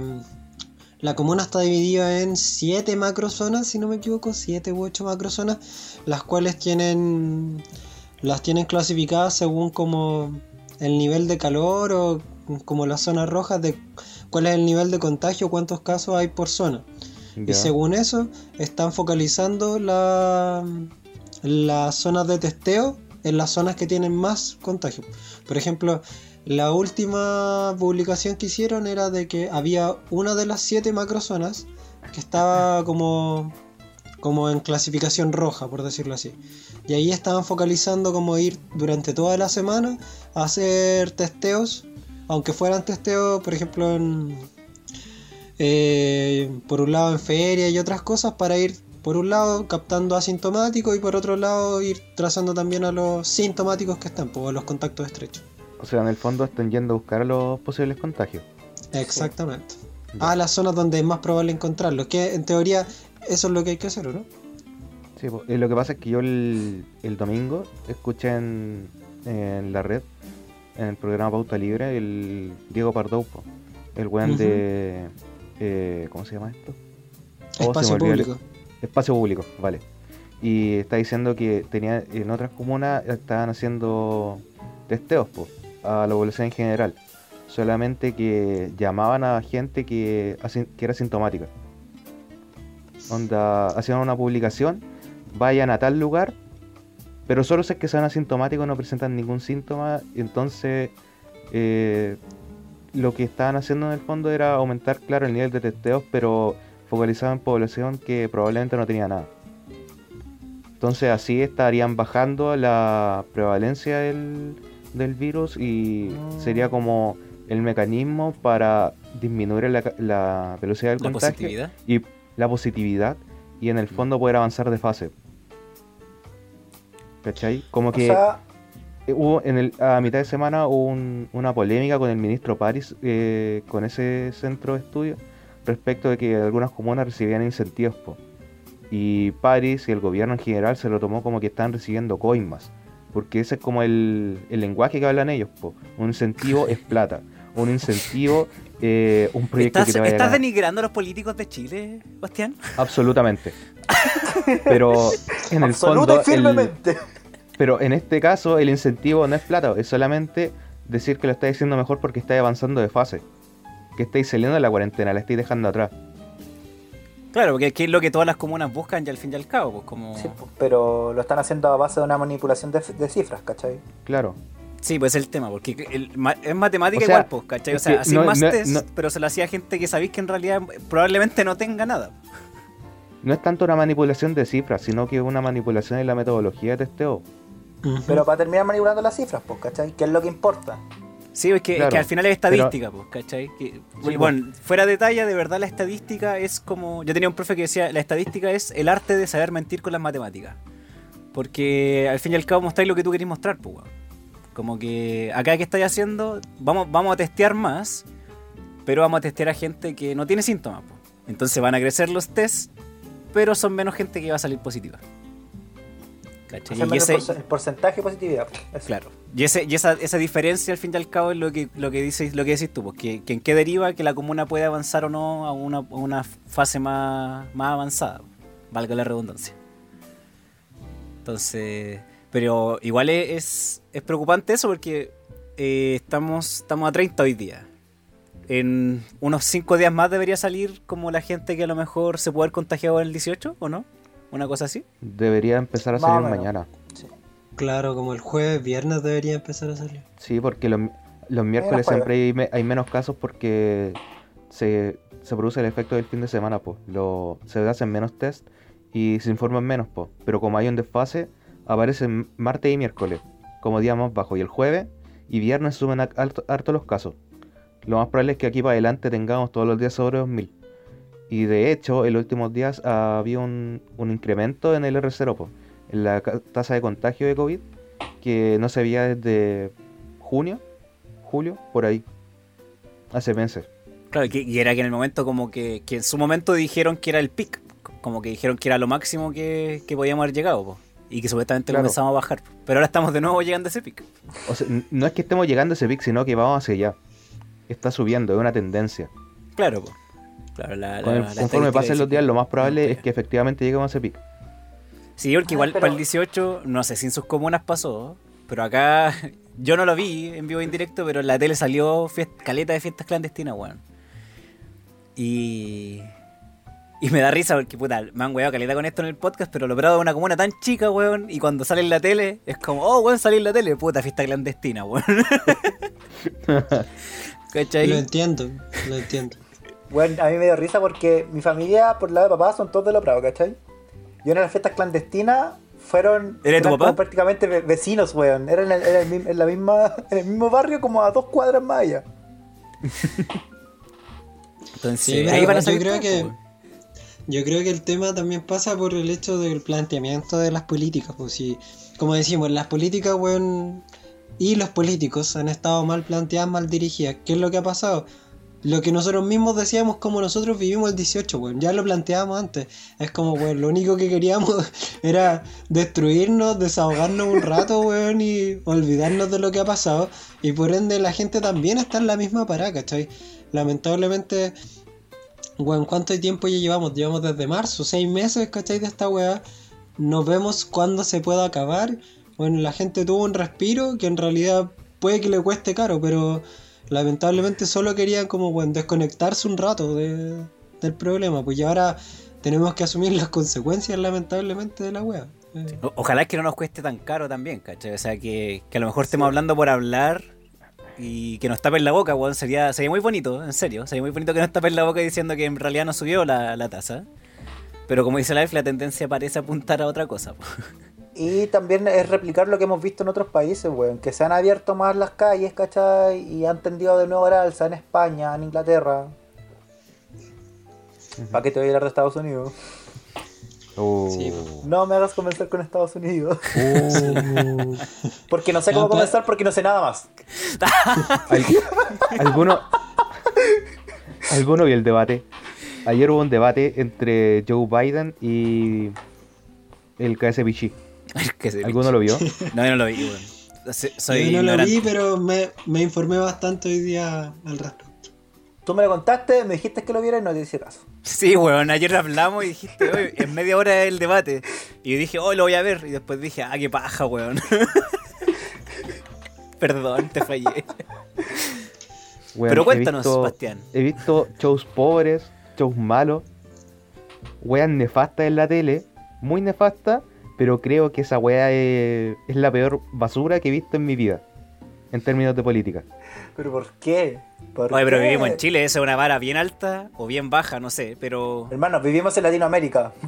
la comuna está dividida en siete macrozonas, si no me equivoco, siete u ocho macrozonas, las cuales tienen las tienen clasificadas según como el nivel de calor o como las zonas rojas de cuál es el nivel de contagio, cuántos casos hay por zona. Y según eso, están focalizando la- las zonas de testeo en las zonas que tienen más contagio. Por ejemplo, la última publicación que hicieron era de que había una de las siete macrozonas que estaba como, como en clasificación roja, por decirlo así. Y ahí estaban focalizando como ir durante toda la semana a hacer testeos, aunque fueran testeos, por ejemplo, en, eh, por un lado en feria y otras cosas para ir por un lado captando asintomáticos y por otro lado ir trazando también a los sintomáticos que están, pues a los contactos estrechos. O sea, en el fondo están yendo a buscar a los posibles contagios. Exactamente. A las zonas donde es más probable encontrarlos, que en teoría eso es lo que hay que hacer, ¿o ¿no? Sí. Y lo que pasa es que yo el, el domingo escuché en, en la red en el programa Pauta Libre, el Diego Pardo, po, el weón de... eh, ¿Cómo se llama esto? Oh, Espacio el- público. Espacio público, vale. Y está diciendo que tenía en otras comunas estaban haciendo testeos po, a la población en general. Solamente que llamaban a gente que, era sintomática. Onda, hacían una publicación, vayan a tal lugar, pero solo si es que son asintomáticos no presentan ningún síntoma. Entonces, eh, lo que estaban haciendo en el fondo era aumentar, claro, el nivel de testeos, pero focalizado en población que probablemente no tenía nada. Entonces así estarían bajando la prevalencia del, del virus y sería como el mecanismo para disminuir la, ca- la velocidad del La contagio positividad. y la positividad y en el fondo poder avanzar de fase. ¿Cachai? Como O que sea, hubo en el, a mitad de semana hubo un- una polémica con el ministro París eh, con ese centro de estudio respecto de que algunas comunas recibían incentivos po. y París y el gobierno en general se lo tomó como que están recibiendo coimas porque ese es como el, el lenguaje que hablan ellos po. un incentivo es plata un incentivo eh, un proyecto ¿Estás, que te vaya a estás denigrando a los políticos de Chile, Bastián? absolutamente pero en el absoluta fondo y el- firmemente. Pero en este caso el incentivo no es plata, es solamente decir que lo estáis haciendo mejor porque estáis avanzando de fase. Que estáis saliendo de la cuarentena, la estáis dejando atrás. Claro, porque es lo que todas las comunas buscan y al fin y al cabo, pues como... Sí, pues, pero lo están haciendo a base de una manipulación de, de cifras, ¿cachai? Claro. Sí, pues es el tema, porque el- ma- es matemática O sea, igual, pues, ¿cachai? O sea, no- más no- test, no- pero se lo hacía a gente que sabéis que en realidad probablemente no tenga nada. No es tanto una manipulación de cifras, sino que es una manipulación en la metodología de testeo. Pero para terminar manipulando las cifras, pues, ¿cachai? ¿Qué es lo que importa? Sí, es que, es que al final es estadística, pues, ¿cachai? Que- Sí, bueno, fuera de talla, de verdad la estadística es como... Yo tenía un profe que decía, la estadística es el arte de saber mentir con las matemáticas. Porque al fin y al cabo mostráis lo que tú querés mostrar, pues, weón. Como que acá que estáis haciendo, vamos, vamos a testear más, pero vamos a testear a gente que no tiene síntomas, pues. Entonces van a crecer los tests, pero son menos gente que va a salir positiva. Y ese- el porcentaje de positividad. pues, eso. Claro. Y, ese, y esa, esa diferencia al fin y al cabo es lo que, lo que dices, lo que decís tú, pues, que, que en qué deriva que la comuna puede avanzar o no a una, a una fase más, más avanzada, valga la redundancia. Entonces, pero igual es, es, preocupante eso porque eh, estamos, estamos a 30 hoy día. En unos 5 días más debería salir como la gente que a lo mejor se puede haber contagiado el 18, ¿o no? Una cosa así. Debería empezar a salir mañana. Claro, como el jueves, viernes debería empezar a salir. Sí, porque los, los miércoles siempre hay, me- hay menos casos porque se, se produce el efecto del fin de semana, pues. Lo, se hacen menos test y se informan menos, pues. Pero como hay un desfase, aparecen martes y miércoles como día más bajo. Y el jueves y viernes suben a- harto, harto los casos. Lo más probable es que aquí para adelante tengamos todos los días sobre 2000. Y de hecho, en los últimos días ah, había un, un incremento en el R0, po, en la tasa de contagio de COVID, que no se veía desde junio, julio, por ahí, hace meses. Claro, que- y era que en el momento como que, que en su momento dijeron que era el pic, como que dijeron que era lo máximo que, que podíamos haber llegado, po, y que supuestamente Claro. comenzamos a bajar. Pero ahora estamos de nuevo llegando a ese pic. O sea, no es que estemos llegando a ese pic, sino que vamos hacia allá. Está subiendo, es una tendencia. Claro, po. Claro, la, Con el- la- la conforme pasen los días, lo más probable no, es que efectivamente lleguemos a ese pic. Sí, porque Ah, igual pero- para el 18, no sé si en sus comunas pasó, pero acá yo no lo vi en vivo en directo, pero en la tele salió fiest- caleta de fiestas clandestinas, weón. Y. Y me da risa porque, puta, me han weado caleta con esto en el podcast, pero lo operado de una comuna tan chica, weón, y cuando sale en la tele, es como, oh, weón, salí en la tele, puta, fiesta clandestina, weón. ¿Cachai? Lo entiendo, lo entiendo. Bueno, a mí me dio risa porque mi familia, por lado de papá, son todos de lo Prado, ¿cachai? Y una de las fiestas clandestinas fueron, ¿Eres tu eran papá? prácticamente ve- vecinos, weón. Eran en el, era el en la misma, en el mismo barrio como a dos cuadras más allá. Entonces, Sí, ahí van a yo salir creo que- weón. Yo creo que el tema también pasa por el hecho del planteamiento de las políticas. Pues si, como decimos, las políticas, weón, y los políticos han estado mal planteadas, mal dirigidas. ¿Qué es lo que ha pasado? Lo que nosotros mismos decíamos como nosotros vivimos el 18, weón. Ya lo planteábamos antes. Es como, weón, lo único que queríamos era destruirnos, desahogarnos un rato, weón, y olvidarnos de lo que ha pasado. Y por ende la gente también está en la misma parada, ¿cachai? Lamentablemente, weón, ¿cuánto tiempo ya llevamos? Llevamos desde marzo, seis meses, ¿cachai? De esta weá. Nos vemos cuándo se pueda acabar. Bueno, la gente tuvo un respiro que en realidad puede que le cueste caro, pero lamentablemente solo querían como bueno, desconectarse un rato de- del problema, pues y ahora tenemos que asumir las consecuencias lamentablemente de la wea. Eh, O- Ojalá que no nos cueste tan caro también, ¿cachai? O sea, que, que a lo mejor estemos hablando por hablar y que nos tapen la boca, weón. Sería, sería muy bonito, en serio. Sería muy bonito que nos tapen la boca diciendo que en realidad no subió la, la tasa. Pero como dice Life, la tendencia parece apuntar a otra cosa. Y también es replicar lo que hemos visto en otros países, weón. Que se han abierto más las calles, ¿cachai? Y han tendido de nuevo al alza en España, en Inglaterra. ¿Para qué te voy a hablar de Estados Unidos? Oh. Sí, No me hagas comenzar con Estados Unidos. Oh. Porque no sé cómo comenzar porque no sé nada más. Al- ¿Alguno, ¿Alguno vio el debate? Ayer hubo un debate entre Joe Biden y el KSPC. ¿Alguno lo vio? No, yo no lo vi, Soy yo no lo vi, pero me, me informé bastante hoy día al respecto. Tú me lo contaste, me dijiste que lo viera y no te hice caso. Sí, weón, ayer hablamos y dijiste, oye, en media hora el debate. Y yo dije, oh, lo voy a ver. Y después dije, ah, qué paja, weón. Perdón, te fallé. Weón, Pero he cuéntanos, visto- Bastián. He visto shows pobres, shows malos, weas nefastas en la tele, muy nefastas, pero creo que esa wea es, es la peor basura que he visto en mi vida, en términos de política. ¿Pero por qué? ¿Por Oye, pero vivimos en Chile, esa es una vara bien alta o bien baja, no sé, pero... Hermano, vivimos en Latinoamérica.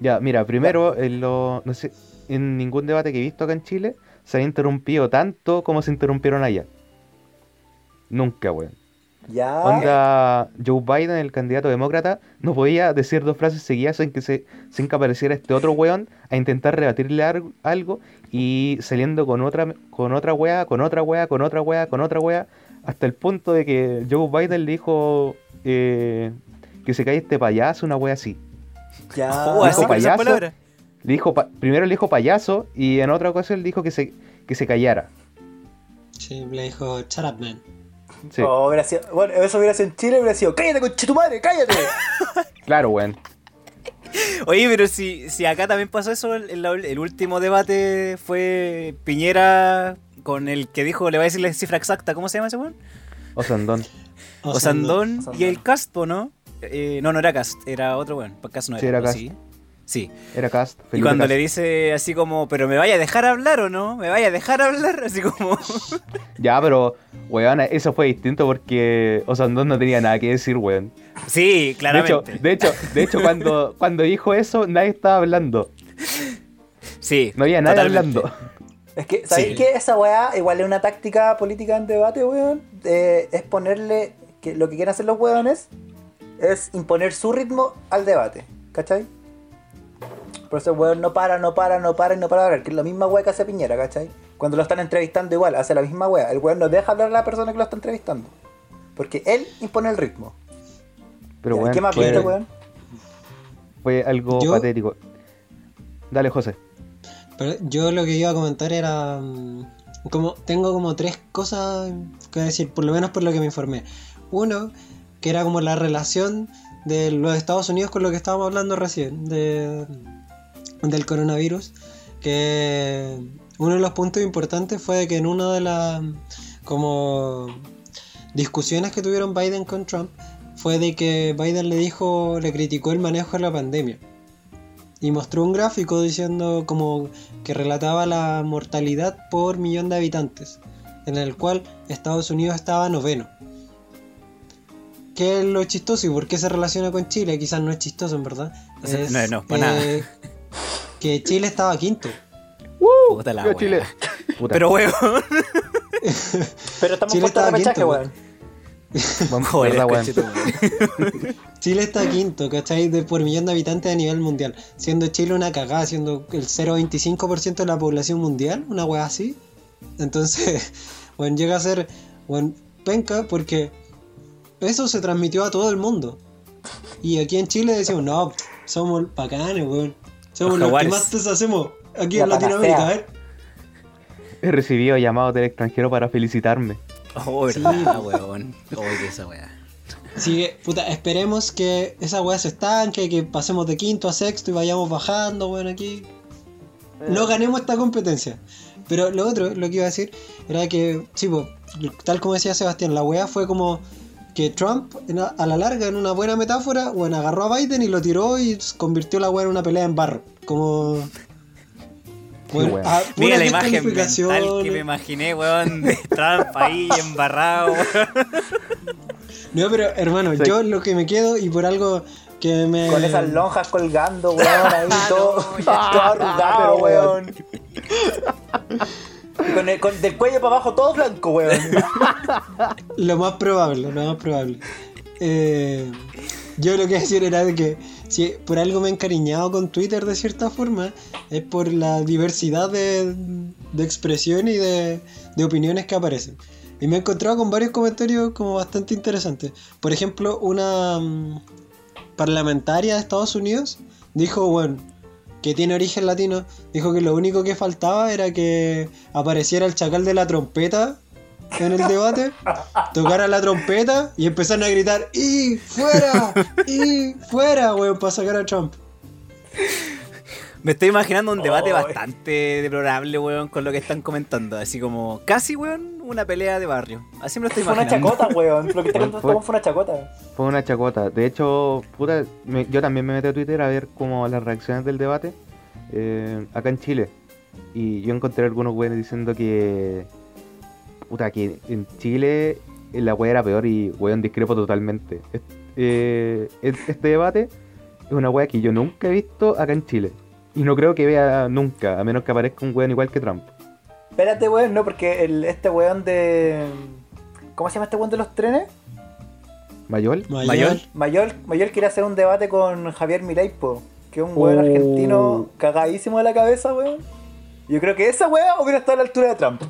Ya, mira, primero, en, lo- no sé, en ningún debate que he visto acá en Chile se ha interrumpido tanto como se interrumpieron allá. Nunca, weón. Ya. Onda, Joe Biden, el candidato demócrata, no podía decir dos frases seguidas sin que se sin que apareciera este otro weón a intentar rebatirle algo y saliendo con otra con otra wea, con otra wea, con otra wea, con otra wea, hasta el punto de que Joe Biden le dijo eh, que se cae este payaso, una wea así. Ya. Oh, así dijo esas payaso. palabras. Le dijo pa- primero le dijo payaso y en otra ocasión le dijo que se que se callara. Sí, le dijo Shut up, man. Sí, Oh, sido- bueno, eso hubiera sido en Chile, hubiera sido, cállate con tu madre, cállate. claro, weón. Oye, pero si, si acá también pasó eso, el, último debate fue Piñera con el que dijo, le voy a decir la cifra exacta, ¿cómo se llama ese weón? Osandón. Osandón Osandón. y el Caspo, ¿no? Eh, no, no era Cast, era otro weón. Cast no era. Sí, era ¿o Cast. Sí. Sí. Era Cast. Y cuando Cast. le dice así como, pero me vaya a dejar hablar o no, me vaya a dejar hablar, así como... Ya, pero, weón, eso fue distinto porque Osandón no tenía nada que decir, weón. sí, De hecho, claramente. de hecho, de hecho cuando, cuando dijo eso, nadie estaba hablando. Sí. No había nadie totalmente. hablando. Es que, ¿sabéis Sí. qué? Esa weá, igual es una táctica política en debate, weón. Eh, es ponerle. que Lo que quieren hacer los weones es imponer su ritmo al debate, ¿cachai? Por eso el weón no para, no para, no para y no para de hablar, que es la misma weá que hace Piñera, ¿cachai? Cuando lo están entrevistando igual, hace la misma weá. El weón no deja hablar a la persona que lo está entrevistando. Porque él impone el ritmo. Pero, weón, ¿Qué más fue, viste, weón? fue algo Yo- patético. Dale, José. Pero yo lo que iba a comentar era. mm, Como, tengo como tres cosas que decir, por lo menos por lo que me informé. Uno, que era como la relación de los Estados Unidos con lo que estábamos hablando recién, de, del coronavirus. Que uno de los puntos importantes fue de que en una de las como discusiones que tuvieron Biden con Trump fue de que Biden le dijo, le criticó el manejo de la pandemia. Y mostró un gráfico diciendo como que relataba la mortalidad por millón de habitantes, en el cual Estados Unidos estaba noveno. ¿Qué es lo chistoso y por qué se relaciona con Chile? Quizás no es chistoso en verdad. Es, no, no, para eh, Que Chile estaba quinto. Puta la Yo, wea. Chile. Puta, Pero weón. Pero estamos Chile en puerta de repechaje, weón. vamos, Joder, verdad, weón. Chile está quinto, ¿cachai? De por millón de habitantes a nivel mundial. Siendo Chile una cagada, siendo el 0,25% de la población mundial, una wea así. Entonces, bueno, llega a ser, bueno, penca porque eso se transmitió a todo el mundo. Y aquí en Chile decimos, no, somos bacanes, weón. Somos Los los que más te hacemos aquí La en Latinoamérica, panacea. a ver. He recibido llamados del extranjero para felicitarme. Oh, Sí. weón. Oh, que esa weá. Así que, puta, esperemos que esa weá se estanque, que pasemos de quinto a sexto y vayamos bajando, weón, aquí. No ganemos esta competencia. Pero lo otro, lo que iba a decir, era que, sí, po, tal como decía Sebastián, la weá fue como que Trump, en- a la larga, en una buena metáfora, bueno, agarró a Biden y lo tiró y convirtió la weá en una pelea en barro. Como. Bueno, weón. a Mira la imagen mental que me imaginé, weón, de Trump ahí embarrado, weón. No, pero hermano, Sí. yo lo que me quedo y por algo que me. Con esas lonjas colgando, weón, ahí todo, no, ya. todo arrugado, weón. Con el, con, del cuello para abajo todo blanco, weón. Lo más probable, lo más probable. Eh, yo lo que iba a decir era que si por algo me he encariñado con Twitter de cierta forma, es por la diversidad de, de expresión y de, de opiniones que aparecen. Y me he encontrado con varios comentarios como bastante interesantes. Por ejemplo, una mm, parlamentaria de Estados Unidos dijo, bueno, que tiene origen latino, dijo que lo único que faltaba era que apareciera el chacal de la trompeta en el debate, tocara la trompeta y empezaron a gritar ¡Y fuera! ¡Y fuera! weón, para sacar a Trump. Me estoy imaginando un debate bastante deplorable, weón, con lo que están comentando. Así como, casi, weón, una pelea de barrio. Así me lo estoy Fue una imaginando. chacota, weón. Lo que te Fue- contamos fue una chacota. Fue una chacota. De hecho, puta, me- yo también me metí a Twitter a ver como las reacciones del debate eh, acá en Chile. Y yo encontré algunos weones diciendo que. Puta, que en Chile la wea era peor y weón discrepo totalmente. Es- eh, es- este debate es una wea que yo nunca he visto acá en Chile. Y no creo que vea nunca, a menos que aparezca un weón igual que Trump. Espérate, weón, no, porque el, este weón de. ¿Cómo se llama este weón de los trenes? ¿Mayol? Mayor. Mayor, Mayor quiere hacer un debate con Javier Milei, po, que es un weón Oh. argentino cagadísimo de la cabeza, weón. Yo creo que esa weá hubiera estado a la altura de Trump.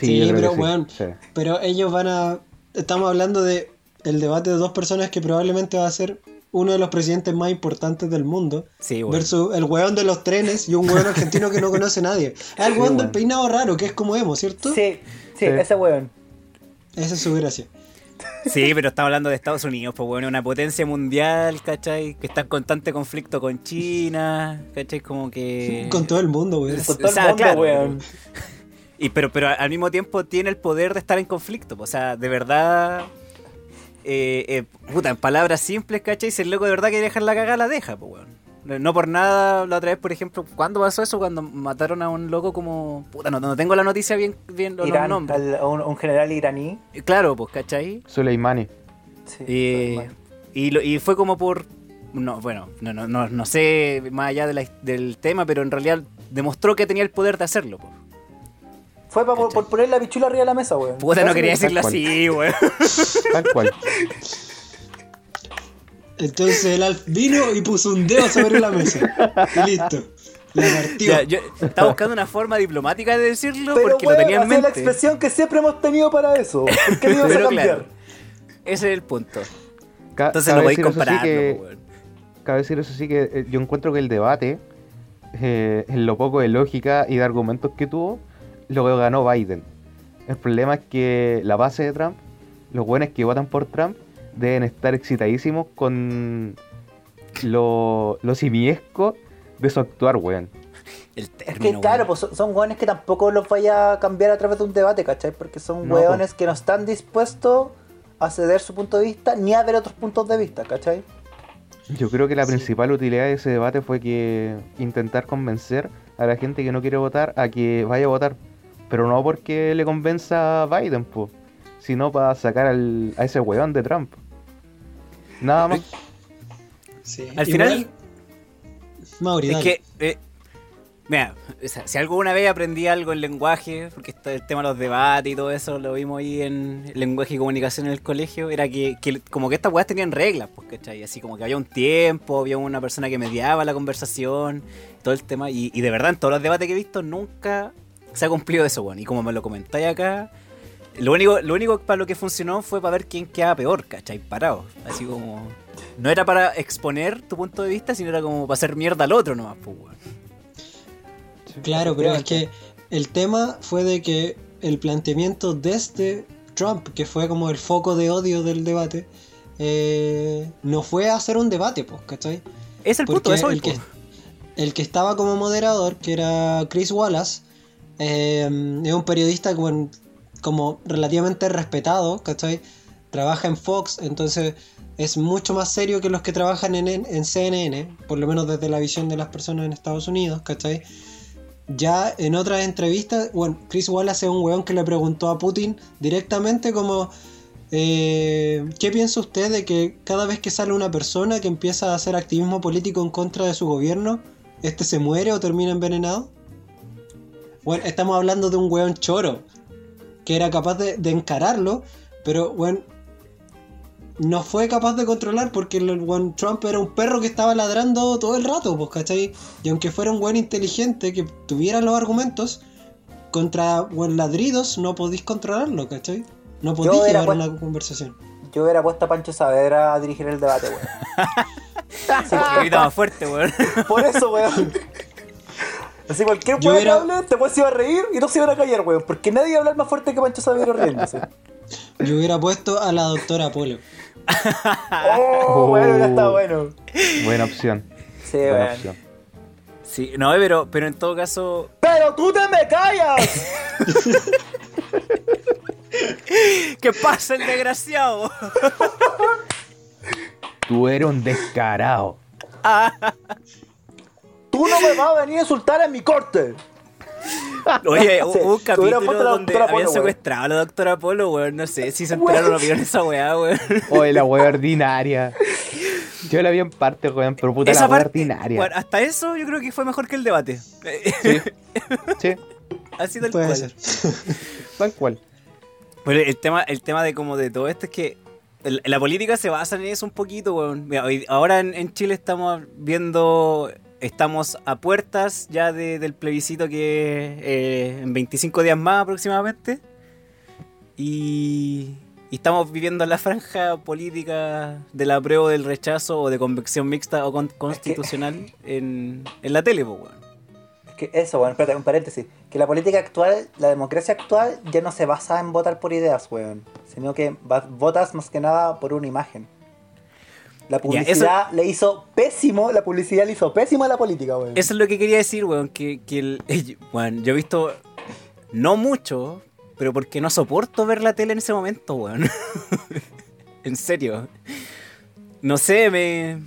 Sí, pero weón, sí. pero ellos van a... Estamos hablando de el debate de dos personas que probablemente va a ser uno de los presidentes más importantes del mundo. Sí, weón. Versus el weón de los trenes y un weón argentino que no conoce a nadie. Ah, el Sí, weón del weón. peinado raro, que es como emo, ¿cierto? Sí, sí, Sí. ese weón. Esa es su gracia. Sí, pero estamos hablando de Estados Unidos, pues bueno, una potencia mundial, ¿cachai? Que está en constante conflicto con China, ¿cachai? Como que... Con todo el mundo, weón. Con todo O sea, el mundo, claro, weón. Y pero, pero al mismo tiempo tiene el poder de estar en conflicto, pues, o sea, de verdad... Eh, eh, puta, en palabras simples, ¿cachai? Si el loco de verdad quiere dejar la cagada, la deja, pues weón. No- No por nada, la otra vez, por ejemplo, ¿cuándo pasó eso? Cuando mataron a un loco como... Puta, no, no tengo la noticia bien, bien los Irán, nombres. al- un, un general iraní. Claro, pues, ¿cachai? Soleimani. Sí, Y, y, lo- y fue como por. No, bueno, no, no, no, no sé más allá de la- del tema, pero en realidad demostró que tenía el poder de hacerlo. po. Fue para por, poner la pichula arriba de la mesa, weón. Puta, no quería decirlo así, weón. Tal cual. Entonces el Alf vino y puso un dedo sobre la mesa. Y listo. La partió. Ya, yo estaba buscando una forma diplomática de decirlo Pero, porque lo tenía en así es la mente. expresión que siempre hemos tenido para eso. ¿Por qué ibas a Pero cambiar? claro, ese es el punto. Ca- Entonces no podéis eso sí compararlo, que-. Cabe decir eso sí que eh, yo encuentro que el debate, eh, en lo poco de lógica y de argumentos que tuvo, lo ganó Biden. El problema es que la base de Trump, los buenos que votan por Trump, deben estar excitadísimos con lo, lo simiesco de su actuar, weón. El Es término. que, claro, pues son- weones que tampoco los vaya a cambiar a través de un debate, ¿cachai? Porque son No, weones que no están dispuestos a ceder su punto de vista ni a ver otros puntos de vista, ¿cachai? Yo creo que la Sí. principal utilidad de ese debate fue que intentar convencer a la gente que no quiere votar a que vaya a votar. Pero no porque le convenza a Biden, po, sino para sacar al- a ese weón de Trump. Nada más. Sí. Al Igual- final- Mauri, Es que, eh, mira, o sea, si alguna vez aprendí algo en lenguaje, porque está el tema de los debates y todo eso, lo vimos ahí en lenguaje y comunicación en el colegio, era que, que como que estas weas tenían reglas, pues, ¿cachai? Así como que había un tiempo, había una persona que mediaba la conversación, todo el tema, y, y de verdad en todos los debates que he visto nunca se ha cumplido eso, bueno, y como me lo comentáis acá, Lo único, lo único para lo que funcionó fue para ver quién quedaba peor, ¿cachai? Parado. Así como. No era para exponer tu punto de vista, sino era como para hacer mierda al otro nomás, pues, weón. Claro, pero es que el tema fue de que el planteamiento desde Trump, que fue como el foco de odio del debate, eh, no fue hacer un debate, pues, ¿cachai? Es el punto, Porque eso el que, el que estaba como moderador, que era Chris Wallace, eh, es un periodista como, relativamente respetado, ¿cachai? Trabaja en Fox, entonces es mucho más serio que los que trabajan en CNN, por lo menos desde la visión de las personas en Estados Unidos, ¿cachai? Ya en otras entrevistas, bueno, Chris Wallace es un weón que le preguntó a Putin directamente como, eh, ¿qué piensa usted de que cada vez que sale una persona que empieza a hacer activismo político en contra de su gobierno, este se muere o termina envenenado? Bueno, estamos hablando de un weón choro, que era capaz de, de encararlo, pero bueno, no fue capaz de controlar porque el weón Trump era un perro que estaba ladrando todo el rato, pues, ¿cachai? Y aunque fuera un weón inteligente que tuviera los argumentos, contra weón ladridos no podéis controlarlo, ¿cachai? No podéis llevar una conversación. Yo hubiera puesto a Pancho Saavedra a dirigir el debate, weón. Sí, Un poquito más fuerte, weón. Por eso, weón. Así cualquier weón que era- hable, te puedes iba a reír y no se iban a callar, weón. Porque nadie va a hablar más fuerte que Pancho Saavedra riéndose. Yo hubiera puesto a la doctora Polo. Oh, bueno, ya está bueno. Buena opción. Sí, Buena opción. Sí, no, pero, pero en todo caso. ¡Pero tú te me callas! ¿Qué pasa, el desgraciado? Tú eres un descarado. ¡Tú no me vas a venir a insultar en mi corte! Oye, Sí, un te hubiera capítulo donde doctora habían Polo, secuestrado a la doctora Polo, weón. No sé si se enteraron o vieron esa weá, weón. Oye, la wea ordinaria. Yo la vi en parte, weón, pero puta Esa la wea parte, ordinaria. weón, hasta eso yo creo que fue mejor que el debate. Sí. Sí, Así tal Puede cual. ser. tal cual. Bueno, el tema, el tema de como de todo esto es que la política se basa en eso un poquito, weón. Mira, hoy- ahora en, en Chile estamos viendo, estamos a puertas ya de- del plebiscito que eh, en 25 días más aproximadamente. Y, y estamos viviendo la franja política del apruebo, del rechazo o de convección mixta o con- constitucional en, en la tele, pues, weón. Que eso, bueno, espérate, un paréntesis. Que la política actual, la democracia actual, ya no se basa en votar por ideas, weón. Sino que votas más que nada por una imagen. La Ya, publicidad le hizo pésimo, la publicidad le hizo pésimo a la política, weón. Eso es lo que quería decir, weón. Que, que el, weón, yo he visto, no mucho, pero porque no soporto ver la tele en ese momento, weón. en serio. No sé, me...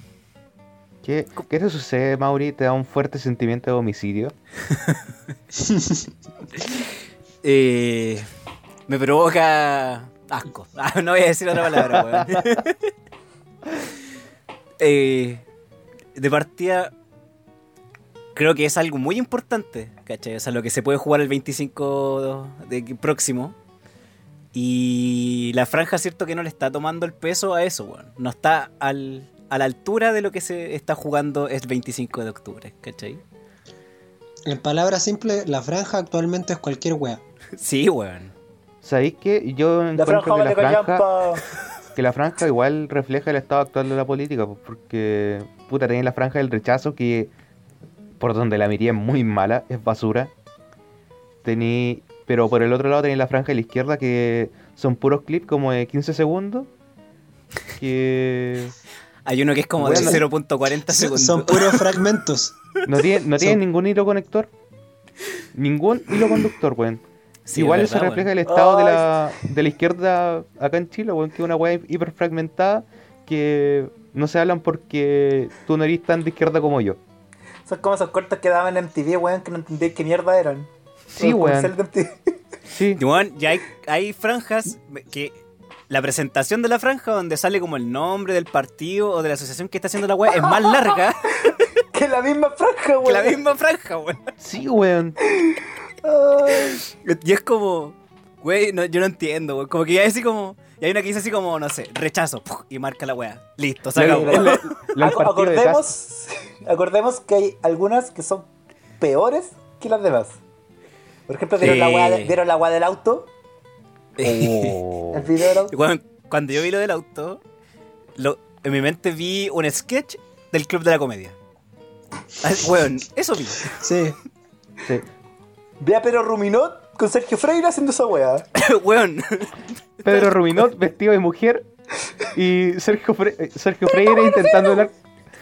¿Qué, ¿Qué te sucede, Mauri? ¿Te da un fuerte sentimiento de homicidio? eh, me provoca asco. Ah, no voy a decir otra palabra, weón. Eh, de partida, creo que es algo muy importante, ¿cachai? O sea, lo que se puede jugar el 25 de, de próximo. Y la franja, cierto que no le está tomando el peso a eso, weón. No está al, a la altura de lo que se está jugando el 25 de octubre, ¿cachai? En palabras simples, la franja actualmente es cualquier wea. Sí, weón. ¿Sabéis qué? Yo La encuentro franja que la vale franja, callampa. que la franja igual refleja el estado actual de la política, pues, porque puta tenéis la franja del rechazo que por donde la miría es muy mala, es basura. Tení, pero por el otro lado tenéis la franja de la izquierda que son puros clips como de 15 segundos. Que Hay uno que es como Bueno. de 0.40 Son, segundos. son puros fragmentos. no tienen no Son- tienen ningún hilo conector. Ningún hilo conductor, weón. Sí, Igual es eso refleja el estado de la, de la izquierda acá en Chile, weón, que es una weá hiper fragmentada que no se hablan porque tú no eres tan de izquierda como yo. Son como esos cortos que daban en MTV, weón, que no entendí qué mierda eran. Sí, weón. comerciales de MTV. Sí, Y, weón, ya hay, hay franjas que la presentación de la franja donde sale como el nombre del partido o de la asociación que está haciendo la web es más larga que la misma franja, weón. que la misma franja, weón. sí, weón. Y es como, güey, no, yo no entiendo, weón. Como que ya es así como, y hay una que dice así como, no sé, rechazo, ¡puf! y marca la wea. Listo, se acabó. acordemos, acordemos que hay algunas que son peores que las demás. Por ejemplo, ¿vieron, Sí. la weá de- ¿vieron la weá del auto? Oh. El video del auto. Weón, cuando yo vi lo del auto, lo- en mi mente vi un sketch del Club de la Comedia. Weón, eso vi. Sí. Sí. Ve a Pedro Ruminot con Sergio Freire haciendo esa weá. Weón. Pedro Ruminot vestido de mujer y Sergio, Fre- eh, Sergio Freire intentando hablar,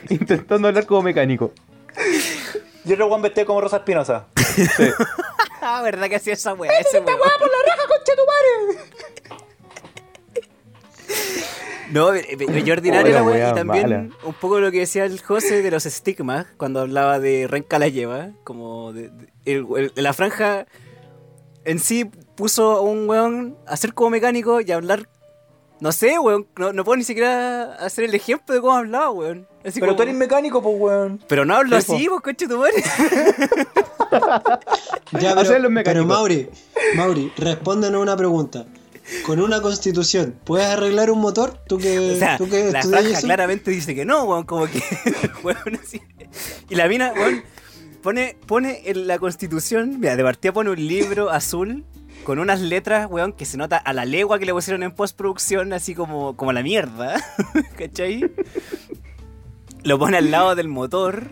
intentando hablar como mecánico. Y otro Juan vestido como Rosa Espinosa. Ah, ¿verdad que hacía esa weá? Ese weón. No, eh, eh, yo ordinario la la weá. weá Y también mala. un poco lo que decía el José de los estigmas, cuando hablaba de Renca la lleva, como de, de- el- el- la franja en sí puso a un weón a ser como mecánico y a hablar. No sé, weón, no, no puedo ni siquiera hacer el ejemplo de cómo hablaba, weón. Así Pero como- tú eres mecánico, pues weón. Pero no hablo Sí, así, vos, coche tu madre. Ya, pero, los pero. Mauri, Mauri, respóndenos una pregunta. Con una constitución, ¿puedes arreglar un motor? ¿Tú que, O sea, tú que la estudias franja eso? claramente dice que no, weón, como que, weón, así. Y la mina, weón, pone, pone en la constitución, mira, de partida pone un libro azul con unas letras, weón, que se nota a la legua que le pusieron en postproducción, así como, como la mierda, ¿cachai? Lo pone al lado del motor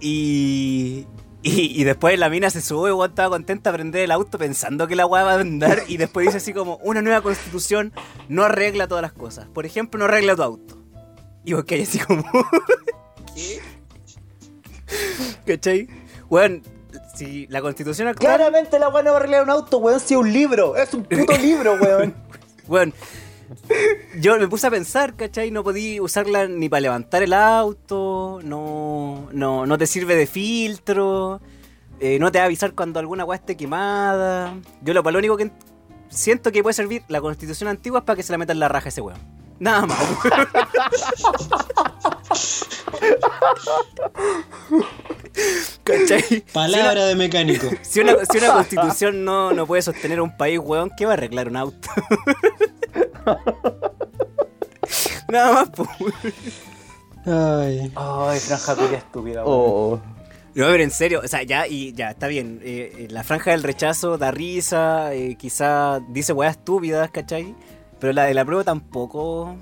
y... Y, y después la mina se sube, weón, estaba contenta de prender el auto pensando que la weá va a andar y después dice así como, una nueva constitución no arregla todas las cosas. Por ejemplo, no arregla tu auto. Y vos hay así como... ¿Qué? ¿Cachai? Weón, si la constitución actual... Claramente la weá no va a arreglar un auto, weón, si es un libro. Es un puto libro, weón. Weón, yo me puse a pensar, ¿cachai? No podí usarla ni para levantar el auto, no, no, no te sirve de filtro, eh, no te va a avisar cuando alguna weá esté quemada. Yo lo, lo único que siento que puede servir la constitución antigua es para que se la metan la raja a ese weón. Nada más. ¿Cachai? Palabra de mecánico. Si una, si una constitución no, no puede sostener un país, weón, ¿qué va a arreglar un auto? Nada más, pues. Ay. Ay, franja culia estúpida, weón. Oh. No, pero en serio, o sea, ya, y ya, está bien. eh, eh, la franja del rechazo da risa, eh, quizá dice weas estúpidas, ¿cachai? Pero la de la prueba tampoco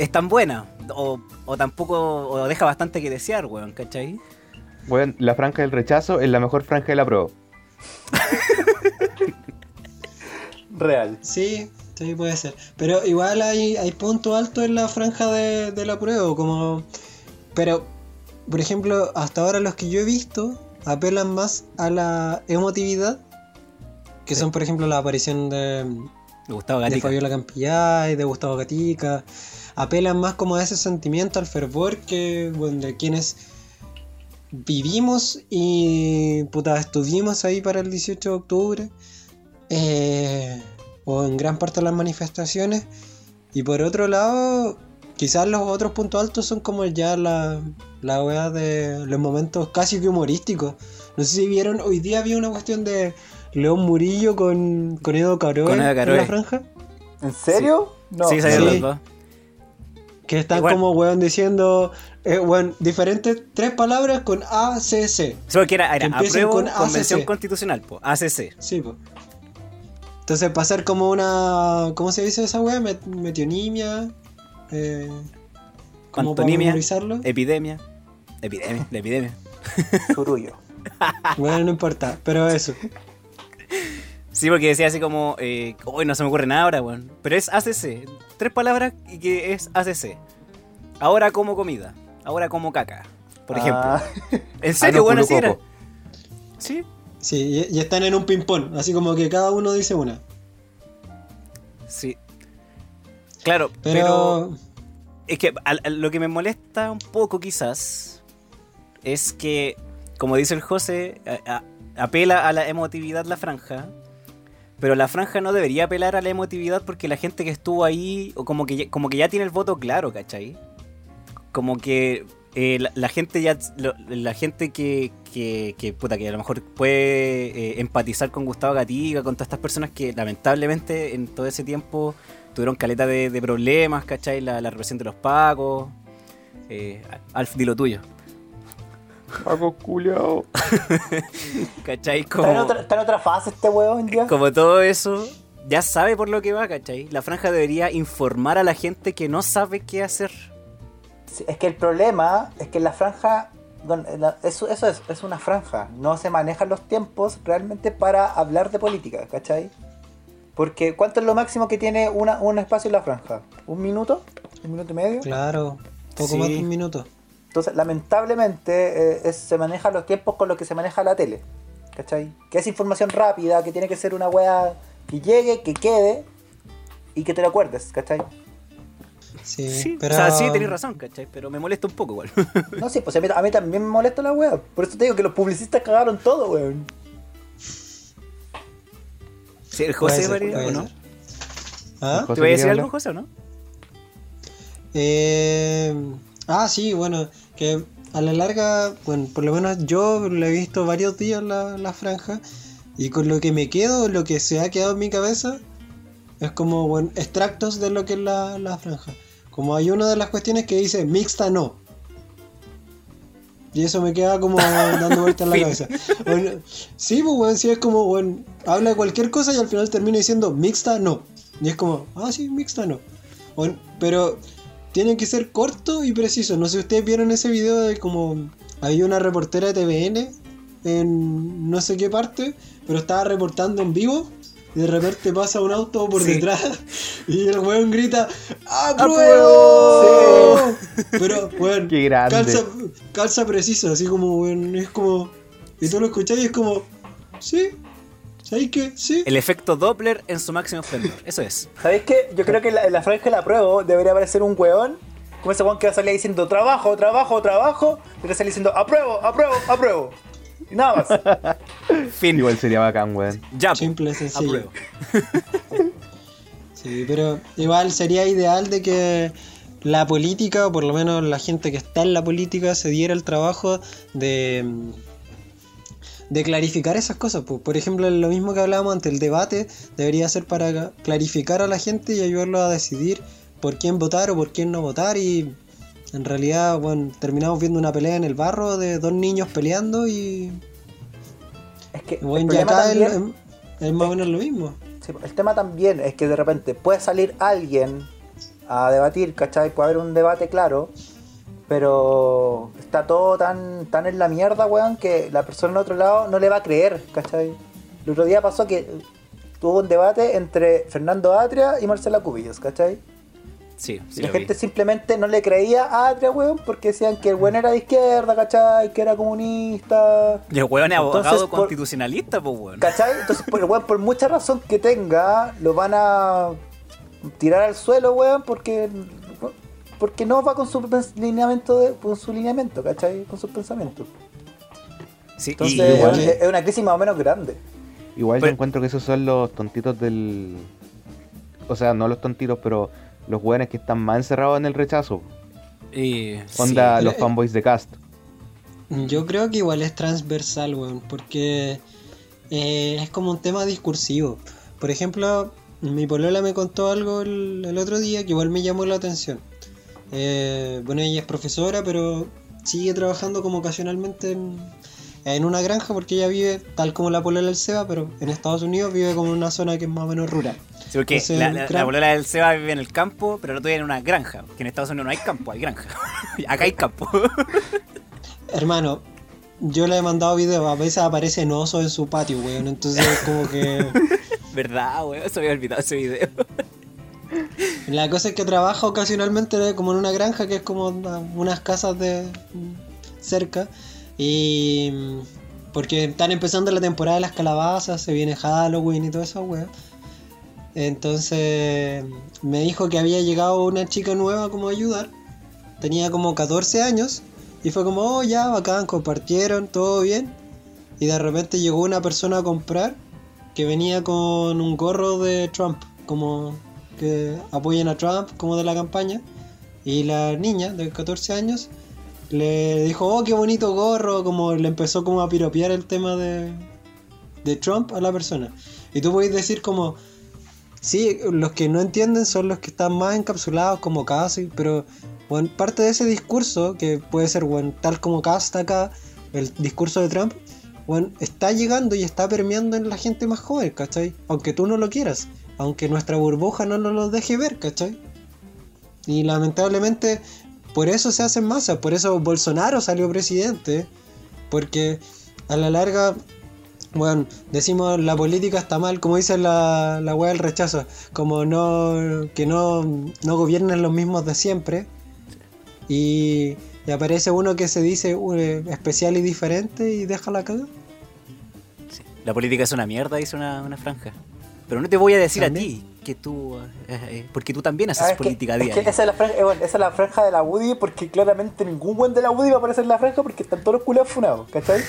es tan buena. O, o tampoco, o deja bastante que desear, weón, ¿cachai? Bueno, la franja del rechazo es la mejor franja de la prueba. Real. Sí, sí, puede ser. Pero igual hay, hay punto alto en la franja de, de la prueba, como... Pero, por ejemplo, hasta ahora los que yo he visto apelan más a la emotividad, que son, por ejemplo, la aparición de, de Gatica. Fabiola Campillay, de Gustavo Gatica. Apelan más como a ese sentimiento, al fervor que, bueno, de quienes vivimos y puta, estuvimos ahí para el 18 de octubre. eh, o en gran parte de las manifestaciones. Y por otro lado, quizás los otros puntos altos son como ya la, la weá de los momentos casi que humorísticos. No sé si vieron, hoy día había una cuestión de León Murillo con, con Edo Caroe Con Edo en la franja. ¿En serio? No. sí, salieron Sí. los dos. Que están Igual. como weón diciendo, eh, weón, diferentes, tres palabras con ACC. Solo que era, era Que apruebo con convención ACC. constitucional, po, ACC. Sí, pues. Entonces pasar como una, ¿cómo se dice esa weá? Met- metionimia. Eh, epidemia. Epidemia, la epidemia. Surullo. Bueno, no importa, pero eso. Sí, porque decía así como, eh, uy, no se me ocurre nada ahora, weón. Pero es ACC. Tres palabras y que es ACC. Ahora como comida. Ahora como caca. Por ejemplo. Ah, ¿En serio, no, bueno, culo así era? Sí. Sí, y, y están en un ping-pong, así como que cada uno dice una. Sí. Claro, pero, Pero, es que lo que me molesta un poco quizás es que, como dice el José, a- apela a la emotividad la franja, pero la franja no debería apelar a la emotividad porque la gente que estuvo ahí, o como que ya, como que ya tiene el voto claro, ¿cachai? Como que eh, la, gente ya, la gente que, que, que, puta, que a lo mejor puede eh, empatizar con Gustavo Gatica, con todas estas personas que lamentablemente en todo ese tiempo tuvieron caleta de, de problemas, ¿cachai? La, la represión de los pacos. Eh, Alf, di lo tuyo. Paco culiao. ¿Cachai? Está en, otra, está en otra fase este weón ya. como todo eso, ya sabe por lo que va, ¿cachai? La franja debería informar a la gente que no sabe qué hacer. Sí, Es que el problema es que la franja, la- eso, eso es, es una franja, no se manejan los tiempos realmente para hablar de política, ¿cachai? Porque ¿cuánto es lo máximo que tiene una, un espacio en la franja? ¿Un minuto? ¿Un minuto y medio? Claro, poco Sí. más de un minuto. Entonces, lamentablemente, eh, es- se manejan los tiempos con los que se maneja la tele, ¿cachai? Que es información rápida, que tiene que ser una wea que llegue, que quede y que te lo acuerdes, ¿cachai? Sí, Sí, pero... O sea, sí, tenés razón, ¿cachai? Pero me molesta un poco igual. No, sí, pues a mí, a mí también me molesta la wea. Por eso te digo que los publicistas cagaron todo, weón. Sí, el José, ser, María, ¿o no? ¿Ah? ¿Te voy a decir algo. José, o no? Eh, ah, sí, bueno, que a la larga, bueno, por lo menos yo lo he visto varios días la, la franja y con lo que me quedo, lo que se ha quedado en mi cabeza, es como, bueno, extractos de lo que es la, la franja. Como hay una de las cuestiones que dice mixta no. Y eso me queda como dando vueltas en la cabeza. Bueno, sí, pues, bueno, sí, es como, bueno, habla de cualquier cosa y al final termina diciendo mixta no. Y es como, ah, sí, mixta no. Bueno, pero tiene que ser corto y preciso. No sé si ustedes vieron ese video de como había una reportera de TVN en no sé qué parte, pero estaba reportando en vivo. Y de repente pasa un auto por Sí. detrás y el weón grita ¡Apruebo! Pero, weón, Qué grande. calza, calza preciso, así como, weón, es como... Y tú lo escuchás y es como, sí, ¿sabes qué? Sí. El efecto Doppler en su máximo esplendor. Eso es. ¿Sabéis qué? Yo creo que en la, la franja de la prueba debería aparecer un weón. Como ese weón que va a salir diciendo trabajo, trabajo, trabajo. Y va a salir diciendo apruebo, apruebo, apruebo. Y nada más. Fin. Igual sería bacán, weón. Ya, po. Simple, sencillo. Apruebo. Sí, pero igual sería ideal de que la política, o por lo menos la gente que está en la política, se diera el trabajo de, de clarificar esas cosas. pues. Por ejemplo, lo mismo que hablábamos antes, el debate debería ser para clarificar a la gente y ayudarlo a decidir por quién votar o por quién no votar. Y en realidad, bueno, terminamos viendo una pelea en el barro de dos niños peleando y, Es que bueno, el acá es, más o menos lo mismo. Sí, el tema también es que de repente puede salir alguien a debatir, ¿cachai? Puede haber un debate claro, pero está todo tan, tan en la mierda, weón, que la persona al otro lado no le va a creer, ¿cachai? El otro día pasó que tuvo un debate entre Fernando Atria y Marcela Cubillos, ¿cachai? Sí, Y sí la lo vi. gente simplemente no le creía a Atria, weón, porque decían que el weón era de izquierda, ¿cachai? Que era comunista. Y el weón es abogado Entonces, por- constitucionalista, pues weón. ¿Cachai? Entonces, por, weón, por mucha razón que tenga, lo van a tirar al suelo, weón, porque porque no va con su lineamiento, de- con su lineamiento, ¿cachai? Con sus pensamientos. Sí, Entonces, y igual- es, es una crisis más o menos grande. Igual Pero- yo encuentro que esos son los tontitos del. O sea, no los tontitos, pero los weones que están más encerrados en el rechazo. y- Onda sí. los fanboys de cast. Yo creo que igual es transversal, weón, porque eh, es como un tema discursivo. Por ejemplo, mi polola me contó algo el, el otro día que igual me llamó la atención. Eh, bueno, ella es profesora, pero sigue trabajando como ocasionalmente en, en una granja porque ella vive tal como la polola del Seba, pero en Estados Unidos vive como en una zona que es más o menos rural. Sí, porque Entonces, la, la, gran- la polola del Seba vive en el campo, pero otro vive en una granja. Que en Estados Unidos no hay campo, hay granja. Acá hay campo. Hermano, yo le he mandado videos, a veces aparecen osos en su patio, weón, entonces como que... ¿Verdad, weón? Se me había olvidado ese video. La cosa es que trabaja ocasionalmente como en una granja que es como una- unas casas de cerca y mm, porque están empezando la temporada de las calabazas, se viene Halloween y toda esa wea. Entonces me dijo que había llegado una chica nueva como a ayudar. Tenía como 14 años y fue como, oh ya, bacán, compartieron, todo bien. Y de repente llegó una persona a comprar que venía con un gorro de Trump, como que apoyen a Trump, como de la campaña. Y la niña de 14 años le dijo, oh, qué bonito gorro, como le empezó como a piropear el tema de, de Trump a la persona. Y tú podés decir como, sí, los que no entienden son los que están más encapsulados como casi, pero bueno, parte de ese discurso, que puede ser bueno, tal como Cast acá, el discurso de Trump, bueno, está llegando y está permeando en la gente más joven, ¿cachai? Aunque tú no lo quieras, aunque nuestra burbuja no nos lo deje ver, ¿cachai? Y lamentablemente por eso se hacen masas, por eso Bolsonaro salió presidente, porque a la larga, bueno, decimos la política está mal, como dice la, la wea del rechazo, como no, que no, no gobiernen los mismos de siempre, y, y aparece uno que se dice uh, especial y diferente y deja la caga. Sí. La política es una mierda, dice una, una franja. Pero no te voy a decir ¿También? a ti que tú. eh, eh, porque tú también haces Ah, es que- política es que diaria. esa, es la franja, eh, bueno, esa es la franja de la Woody porque claramente ningún buen de la Woody va a aparecer en la franja porque están todos los culos funados, ¿cachai?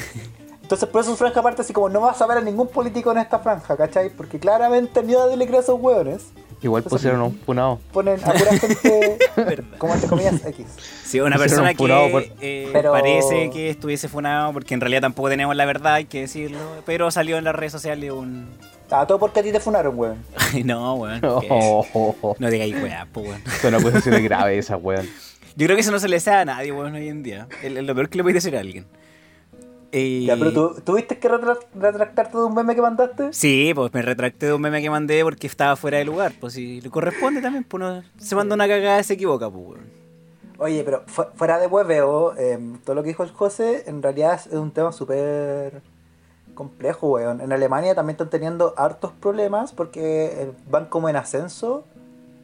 Entonces por eso su franja aparte así como no vas a ver a ningún político en esta franja, ¿cachai? Porque claramente ni a darle creer a esos hueones. Igual Entonces, pusieron un funado. Ponen a pura gente como entre comillas X. Sí, una Pusieron persona un que por- eh, Pero- parece que estuviese funado, porque en realidad tampoco tenemos la verdad, hay que decirlo. Pero salió en las redes sociales un. Ah, todo porque a ti te funaron, weón. No, weón. Oh, oh, oh, oh. No digáis weá, po, weón. Son acusaciones graves esas, weón. Yo creo que eso no se le sabe a nadie, weón, hoy en día. Es lo peor que le puede decir a alguien. Eh, Ya, pero tú, ¿tuviste que retra- retractarte de un meme que mandaste? Sí, pues me retracté de un meme que mandé porque estaba fuera de lugar. Pues si le corresponde también, pues uno se manda una cagada y se equivoca, pues, weón. Oye, pero fu- fuera de hueveo, eh, todo lo que dijo el José en realidad es un tema súper complejo, weón. En Alemania también están teniendo hartos problemas porque eh, van como en ascenso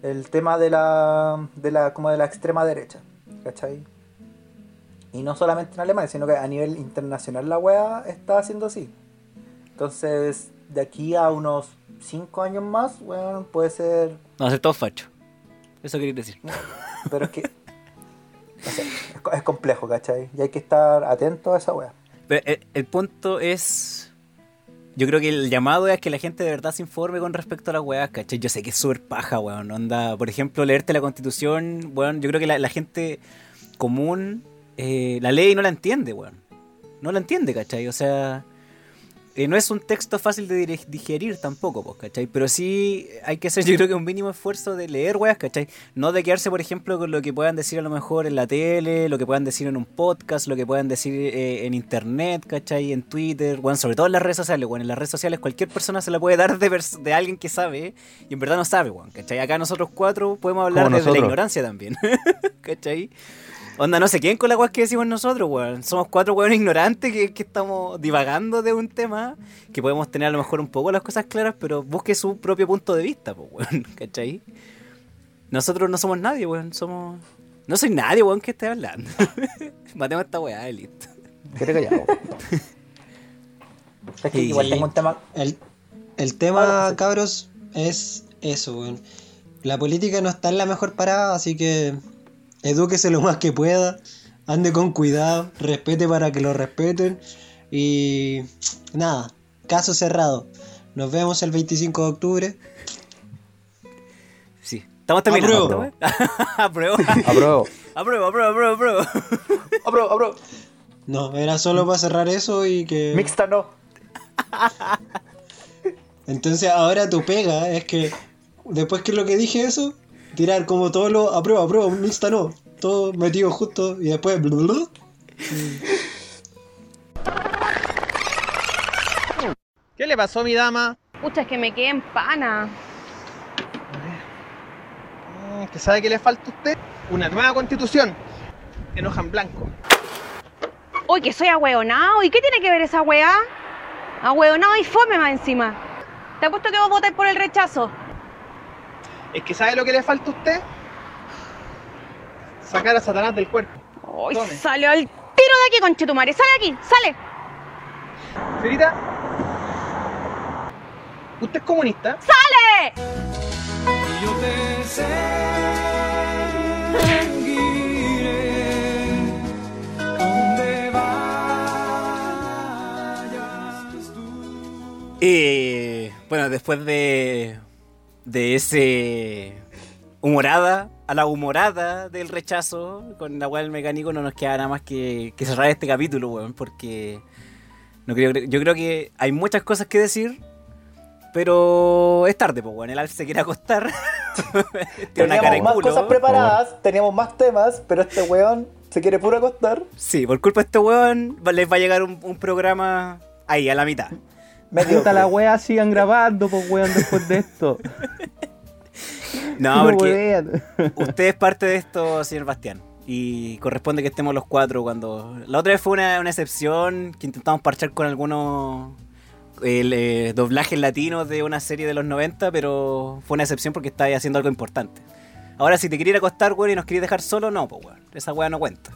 el tema de la, de la, como de la extrema derecha, ¿cachai? Y no solamente en Alemania, sino que a nivel internacional la wea está haciendo así. Entonces, de aquí a unos 5 años más, weón, puede ser No, ser todo facho. Eso quería decir. pero es que. Es, co- es complejo, ¿cachai? Y hay que estar atento a esa wea. El, el punto es. Yo creo que el llamado es que la gente de verdad se informe con respecto a las weas, ¿cachai? Yo sé que es súper paja, weón. Onda, por ejemplo, leerte la constitución, weón. Yo creo que la, la gente común, eh, la ley no la entiende, weón. No la entiende, ¿cachai? O sea, eh, no es un texto fácil de digerir tampoco, pues, ¿cachai? Pero sí hay que hacer, yo creo que un mínimo esfuerzo de leer, weas, ¿cachai? No de quedarse, por ejemplo, con lo que puedan decir a lo mejor en la tele, lo que puedan decir en un podcast, lo que puedan decir eh, en internet, ¿cachai? En Twitter, bueno, sobre todo en las redes sociales, bueno, en las redes sociales cualquier persona se la puede dar de, de alguien que sabe y en verdad no sabe, weón, ¿cachai? Acá nosotros cuatro podemos hablar desde la ignorancia también, ¿cachai? Onda, no sé quién con la weas que decimos nosotros, weón. Somos cuatro weones ignorantes que, que estamos divagando de un tema que podemos tener a lo mejor un poco las cosas claras, pero busque su propio punto de vista, pues, weón, ¿cachai? Nosotros no somos nadie, weón, somos... No soy nadie, weón, que esté hablando. Matemos esta weá, y listo. Qué callado. Es que Sí. igual tengo un tema. El, el tema, Ah, cabros, es eso, weón. La política no está en la mejor parada, así que edúquese lo más que pueda, ande con cuidado, respete para que lo respeten y nada, caso cerrado. Nos vemos el 25 de octubre. Sí. Estamos terminando. Apruebo. Apruebo. Apruebo. Apruebo, apruebo, apruebo, apruebo. ¡Abro, abro! No, era solo para cerrar eso y que... Mixta no. Entonces ahora tu pega es que después que lo que dije eso, tirar como todo lo aprueba, aprueba, mixta no, todo metido justo y después blu, blu, blu. ¿Qué le pasó, mi dama? Pucha, es que me quedé en pana. Mm, ¿Que sabe que le falta a usted? Una nueva constitución. En hoja en blanco. Uy, que soy ahueonado. ¿Y qué tiene que ver esa weá? Ahueonado y fome más encima. Te apuesto que vos votáis por el rechazo. Es que ¿sabe lo que le falta a usted? Sacar a Satanás del cuerpo. Uy, Tome. salió al tiro de aquí, conchetumare. Sale de aquí, sale. Fiorita, ¿usted es comunista? ¡Sale! Eh, bueno, después de, de ese humorada a la humorada del rechazo con la weá del mecánico no nos queda nada más que, que cerrar este capítulo, weón, porque no creo, yo creo que hay muchas cosas que decir, pero es tarde, pues, weón, el Alf se quiere acostar. Tiene una Teníamos más culo. cosas preparadas, teníamos más temas, pero este weón Se quiere puro acostar. Sí, por culpa de este weón les va a llegar un, un programa ahí, a la mitad. Puta la wea, sigan grabando, pues weón, después de esto. No, porque weón. usted es parte de esto, señor Bastián. Y corresponde que estemos los cuatro cuando... La otra vez fue una, una excepción que intentamos parchar con algunos eh, doblajes latinos de una serie de los 90, pero fue una excepción porque estaba haciendo algo importante. Ahora, si te quería ir a acostar, weón, y nos querías dejar solo, no, pues, weón. Esa weá no cuenta.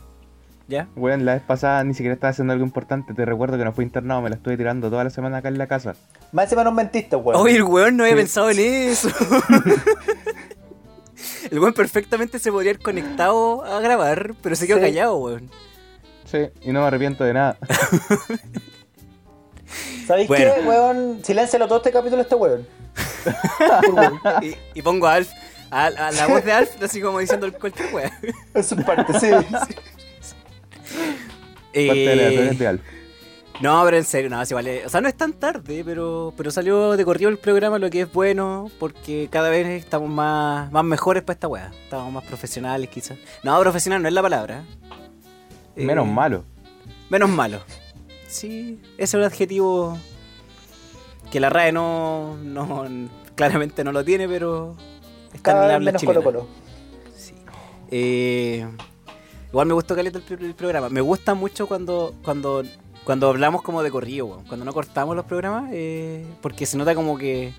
¿Ya? Weón, la vez pasada ni siquiera estaba haciendo algo importante. Te recuerdo que no fui internado, me la estuve tirando toda la semana acá en la casa. Más encima no mentiste, weón. Oye, el weón no había Sí. pensado en eso. el weón perfectamente se podría haber conectado a grabar, pero se quedó Sí. callado, weón. Sí, y no me arrepiento de nada. ¿Sabéis Bueno. qué, weón? Siléncialo todo este capítulo a este weón. Weón. Y, y pongo a Alf, a, a la voz de Alf, así como diciendo cualquier weá. Es su parte, sí. Eh, de. No, pero en serio, no, sí vale. O sea, no es tan tarde, pero, pero salió de corrido el programa, lo que es bueno, porque cada vez estamos más, más mejores para esta weá. Estamos más profesionales, quizás. No, profesional no es la palabra. Eh, Menos malo. Menos malo. Sí, ese es un adjetivo que la RAE no, no claramente no lo tiene, pero está Cada en la vez habla menos chilena. Colo Colo. Sí. Eh, igual me gustó caleta el, el programa. Me gusta mucho cuando cuando cuando hablamos como de corrido, weón. cuando no cortamos los programas, eh, porque se nota como que,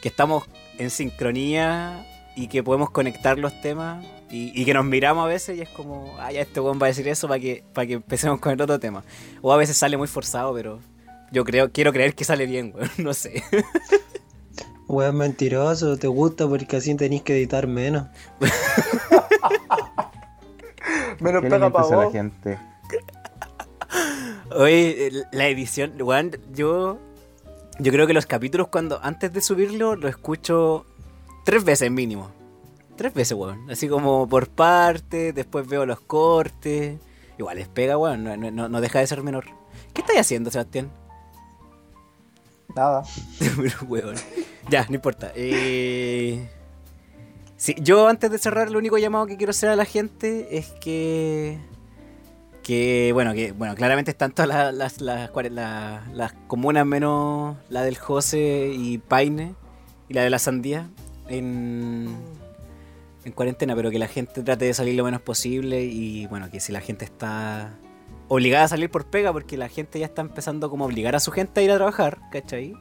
que estamos en sincronía y que podemos conectar los temas y, y que nos miramos a veces y es como, ah, ya este weón va a decir eso para que, para que empecemos con el otro tema. O a veces sale muy forzado, pero yo creo, quiero creer que sale bien, weón. No sé. Weón mentiroso, te gusta porque así tenéis que editar menos. Menos ¿Qué le pega para a la vos. gente? Oye, la edición, weón, yo, yo creo que los capítulos cuando antes de subirlo lo escucho tres veces mínimo. Tres veces, weón. Así como por parte, después veo los cortes. Igual les pega, weón, no, no- no deja de ser menor. ¿Qué estáis haciendo, Sebastián? Nada. Pero, weón. Ya, no importa. Eh... Sí, yo antes de cerrar, el único llamado que quiero hacer a la gente es que. Que, bueno, que bueno, claramente están todas las, las, las, cuare- la- las comunas menos la del José y Paine y la de la Sandía en, en cuarentena, pero que la gente trate de salir lo menos posible y, bueno, que si la gente está obligada a salir por pega, porque la gente ya está empezando como a obligar a su gente a ir a trabajar, ¿cachai?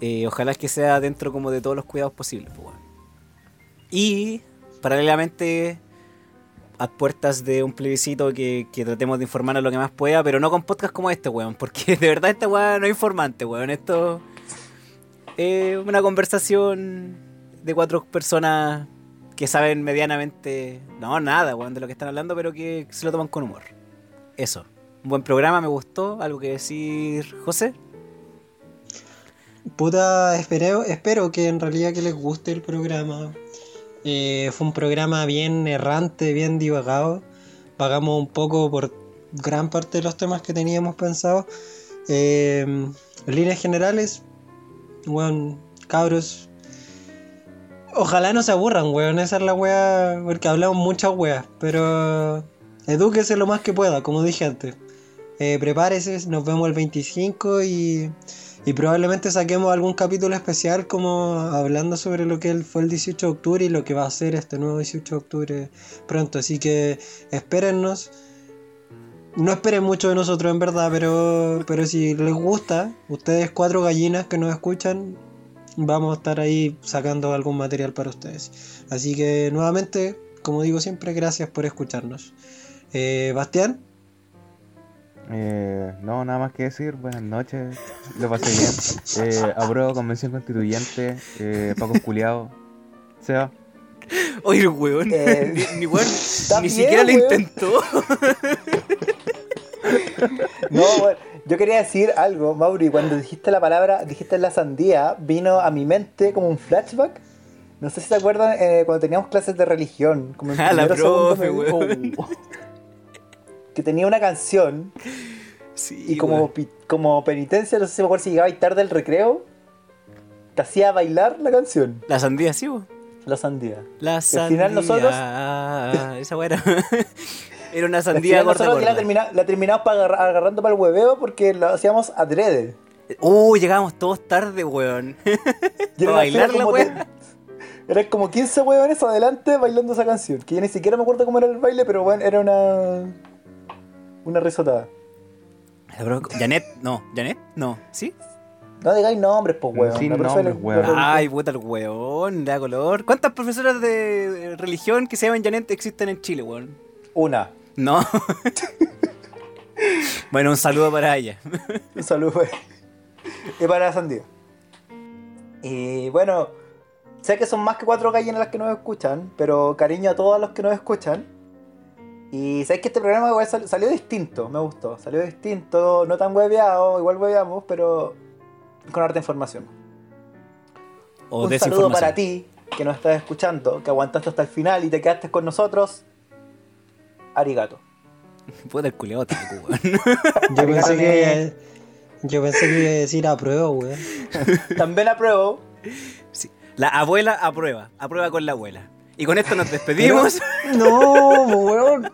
Eh, ojalá que sea dentro como de todos los cuidados posibles, pues, weón. Y paralelamente a puertas de un plebiscito que, tratemos de informarnos lo que más pueda, pero no con podcast como este, weón, porque de verdad esta weón no es informante, weón. Esto es una conversación de cuatro personas que saben medianamente, no, nada, weón, de lo que están hablando, pero que se lo toman con humor. Eso. Un buen programa, me gustó. ¿Algo que decir, José? Puta, espero, espero que en realidad que les guste el programa. Eh, fue un programa bien errante, bien divagado. Pagamos un poco por gran parte de los temas que teníamos pensados. Eh, en líneas generales, weón, cabros. Ojalá no se aburran, weón. Esa es la wea. Porque hablamos muchas weas. Pero edúquese lo más que pueda, como dije antes. Eh, prepárese, nos vemos el 25 y. Y probablemente saquemos algún capítulo especial como hablando sobre lo que fue el 18 de octubre y lo que va a ser este nuevo 18 de octubre pronto. Así que espérennos. No esperen mucho de nosotros en verdad, pero, pero si les gusta, ustedes cuatro gallinas que nos escuchan, vamos a estar ahí sacando algún material para ustedes. Así que nuevamente, como digo siempre, gracias por escucharnos. Eh, Bastián, Eh, no, nada más que decir. Buenas noches. Lo pasé bien. Eh, apruebo convención constituyente. Eh, Paco Culeado. Seba. Oye, el weón. Eh, ni, ni weón, ni bien, siquiera lo weón. intentó. No, bueno, yo quería decir algo, Mauri. Cuando dijiste la palabra, dijiste la sandía, vino a mi mente como un flashback. No sé si se acuerdan eh, cuando teníamos clases de religión. Como en Ah, la primero, segundo profe. Oh. Que tenía una canción Sí, y como, weón. pi- como penitencia, no sé si me acuerdo si llegaba tarde al recreo, te hacía bailar la canción, La sandía, sí, weón. la sandía. La al sandía. final nosotros- Esa weá era. Una Al sandía gorda, nosotros la, termina- la terminamos pa agarra- agarrando para el hueveo porque lo hacíamos adrede. Uh, llegábamos todos tarde, weón. ¿Para bailar la de- Eran como 15 huevones adelante bailando esa canción. Que yo ni siquiera me acuerdo cómo era el baile, pero bueno, era una. Una risotada. La bro- Janet, no, Janet, no, ¿sí? No digáis nombres, pues La profe nombres, le- Ay, puta el weón, da color. ¿Cuántas profesoras de religión que se llaman Janet existen en Chile, weón? Una. No. bueno, un saludo para ella. Un saludo. Y para sandía. Y bueno, sé que son más que cuatro gallinas las que nos escuchan, pero cariño a todos los que nos escuchan. Y sabéis que este programa igual sal- salió distinto, me gustó. Salió distinto, no tan hueveado, igual hueveamos, pero con harta información. O Un saludo para ti, que nos estás escuchando, que aguantaste hasta el final y te quedaste con nosotros. Arigato. Puta el culeado. Yo pensé que. Yo pensé que iba a decir a prueba, weón. También apruebo. Sí. La abuela aprueba, aprueba con la abuela. Y con esto nos despedimos. No, weón.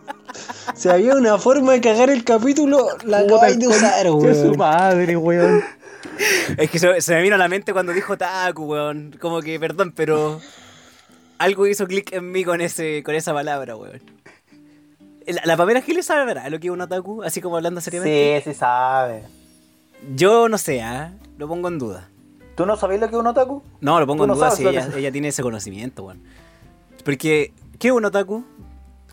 Si había una forma de cagar el capítulo, la acabáis de usar, Che, su weón. madre, weón. Es que se, se me vino a la mente cuando dijo taco, weón. Como que, perdón, pero algo hizo clic en mí con ese con esa palabra, weón. La, la Pamela Giles sabe ¿verdad? lo que es un otaku, así como hablando seriamente. Sí, sí sabe. Yo no sé, ¿ah? Lo pongo en duda. ¿Tú no sabés lo que es un otaku? No, lo pongo en no duda si ella, es. ella tiene ese conocimiento, weón. Porque, ¿qué es un otaku?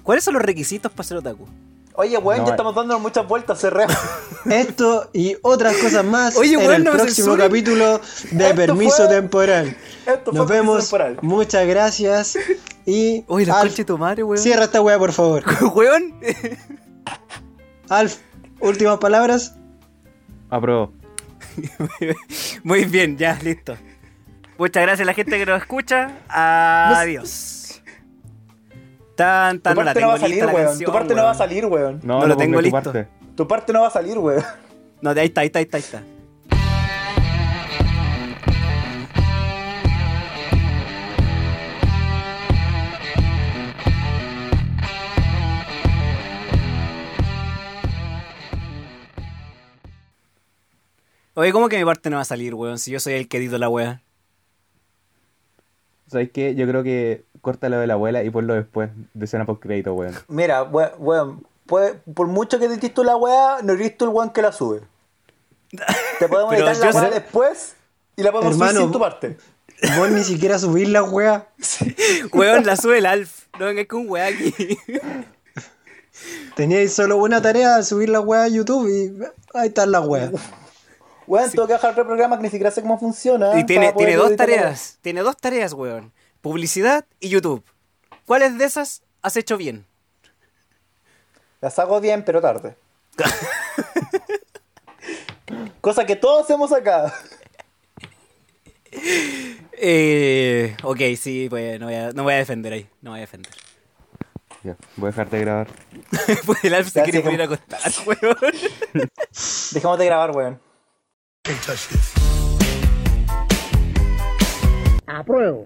¿Cuáles son los requisitos para ser otaku? Oye, weón, No, ya estamos dando muchas vueltas, cerremos. Esto y otras cosas más Oye, en weón, el no me próximo capítulo de Esto Permiso fue- Temporal. Esto fue Nos vemos. temporal. Muchas gracias. Y Oye, los Alf, de tu madre, weón. cierra esta weá, por favor. weón. Alf, últimas palabras. Apruebo. Muy bien, ya, listo. Muchas gracias a la gente que nos escucha. Adiós. Tan, tan, Tu parte no va a salir, weón. canción, Tu parte no va a salir, weón. No, No lo tengo tu listo. parte. Tu parte no va a salir, weón. No, de ahí está, ahí está, ahí está, ahí está. Oye, ¿cómo que mi parte no va a salir, weón? Si yo soy el que edito la wea. ¿Sabes qué? Yo creo que corta lo de la abuela y ponlo después de escena post crédito, weón. Mira, we- weón, puede- por mucho que edites tú la weá, no eres tú el weón que la sube. Te podemos editar la weá sé- después y la podemos Hermano, subir sin tu parte. Vos ni siquiera subís la weá. Weón, la sube el Alf. No vengas con un wea aquí. Teníais solo una tarea, subir la weá a YouTube y ahí está la weá. Weón, tengo que bajar el programa que ni siquiera sé cómo funciona. Y tiene, tiene dos weá. tareas. Tiene dos tareas, weón. Publicidad y YouTube. ¿Cuáles de esas has hecho bien? Las hago bien, pero tarde. Cosa que todos hacemos acá. Eh, ok, sí, pues no voy, a, no voy a defender ahí. No voy a defender. Ya, voy a dejarte de grabar. pues el Alf se quiere a acostar, weón. Dejemos de grabar, weón. Apruebo.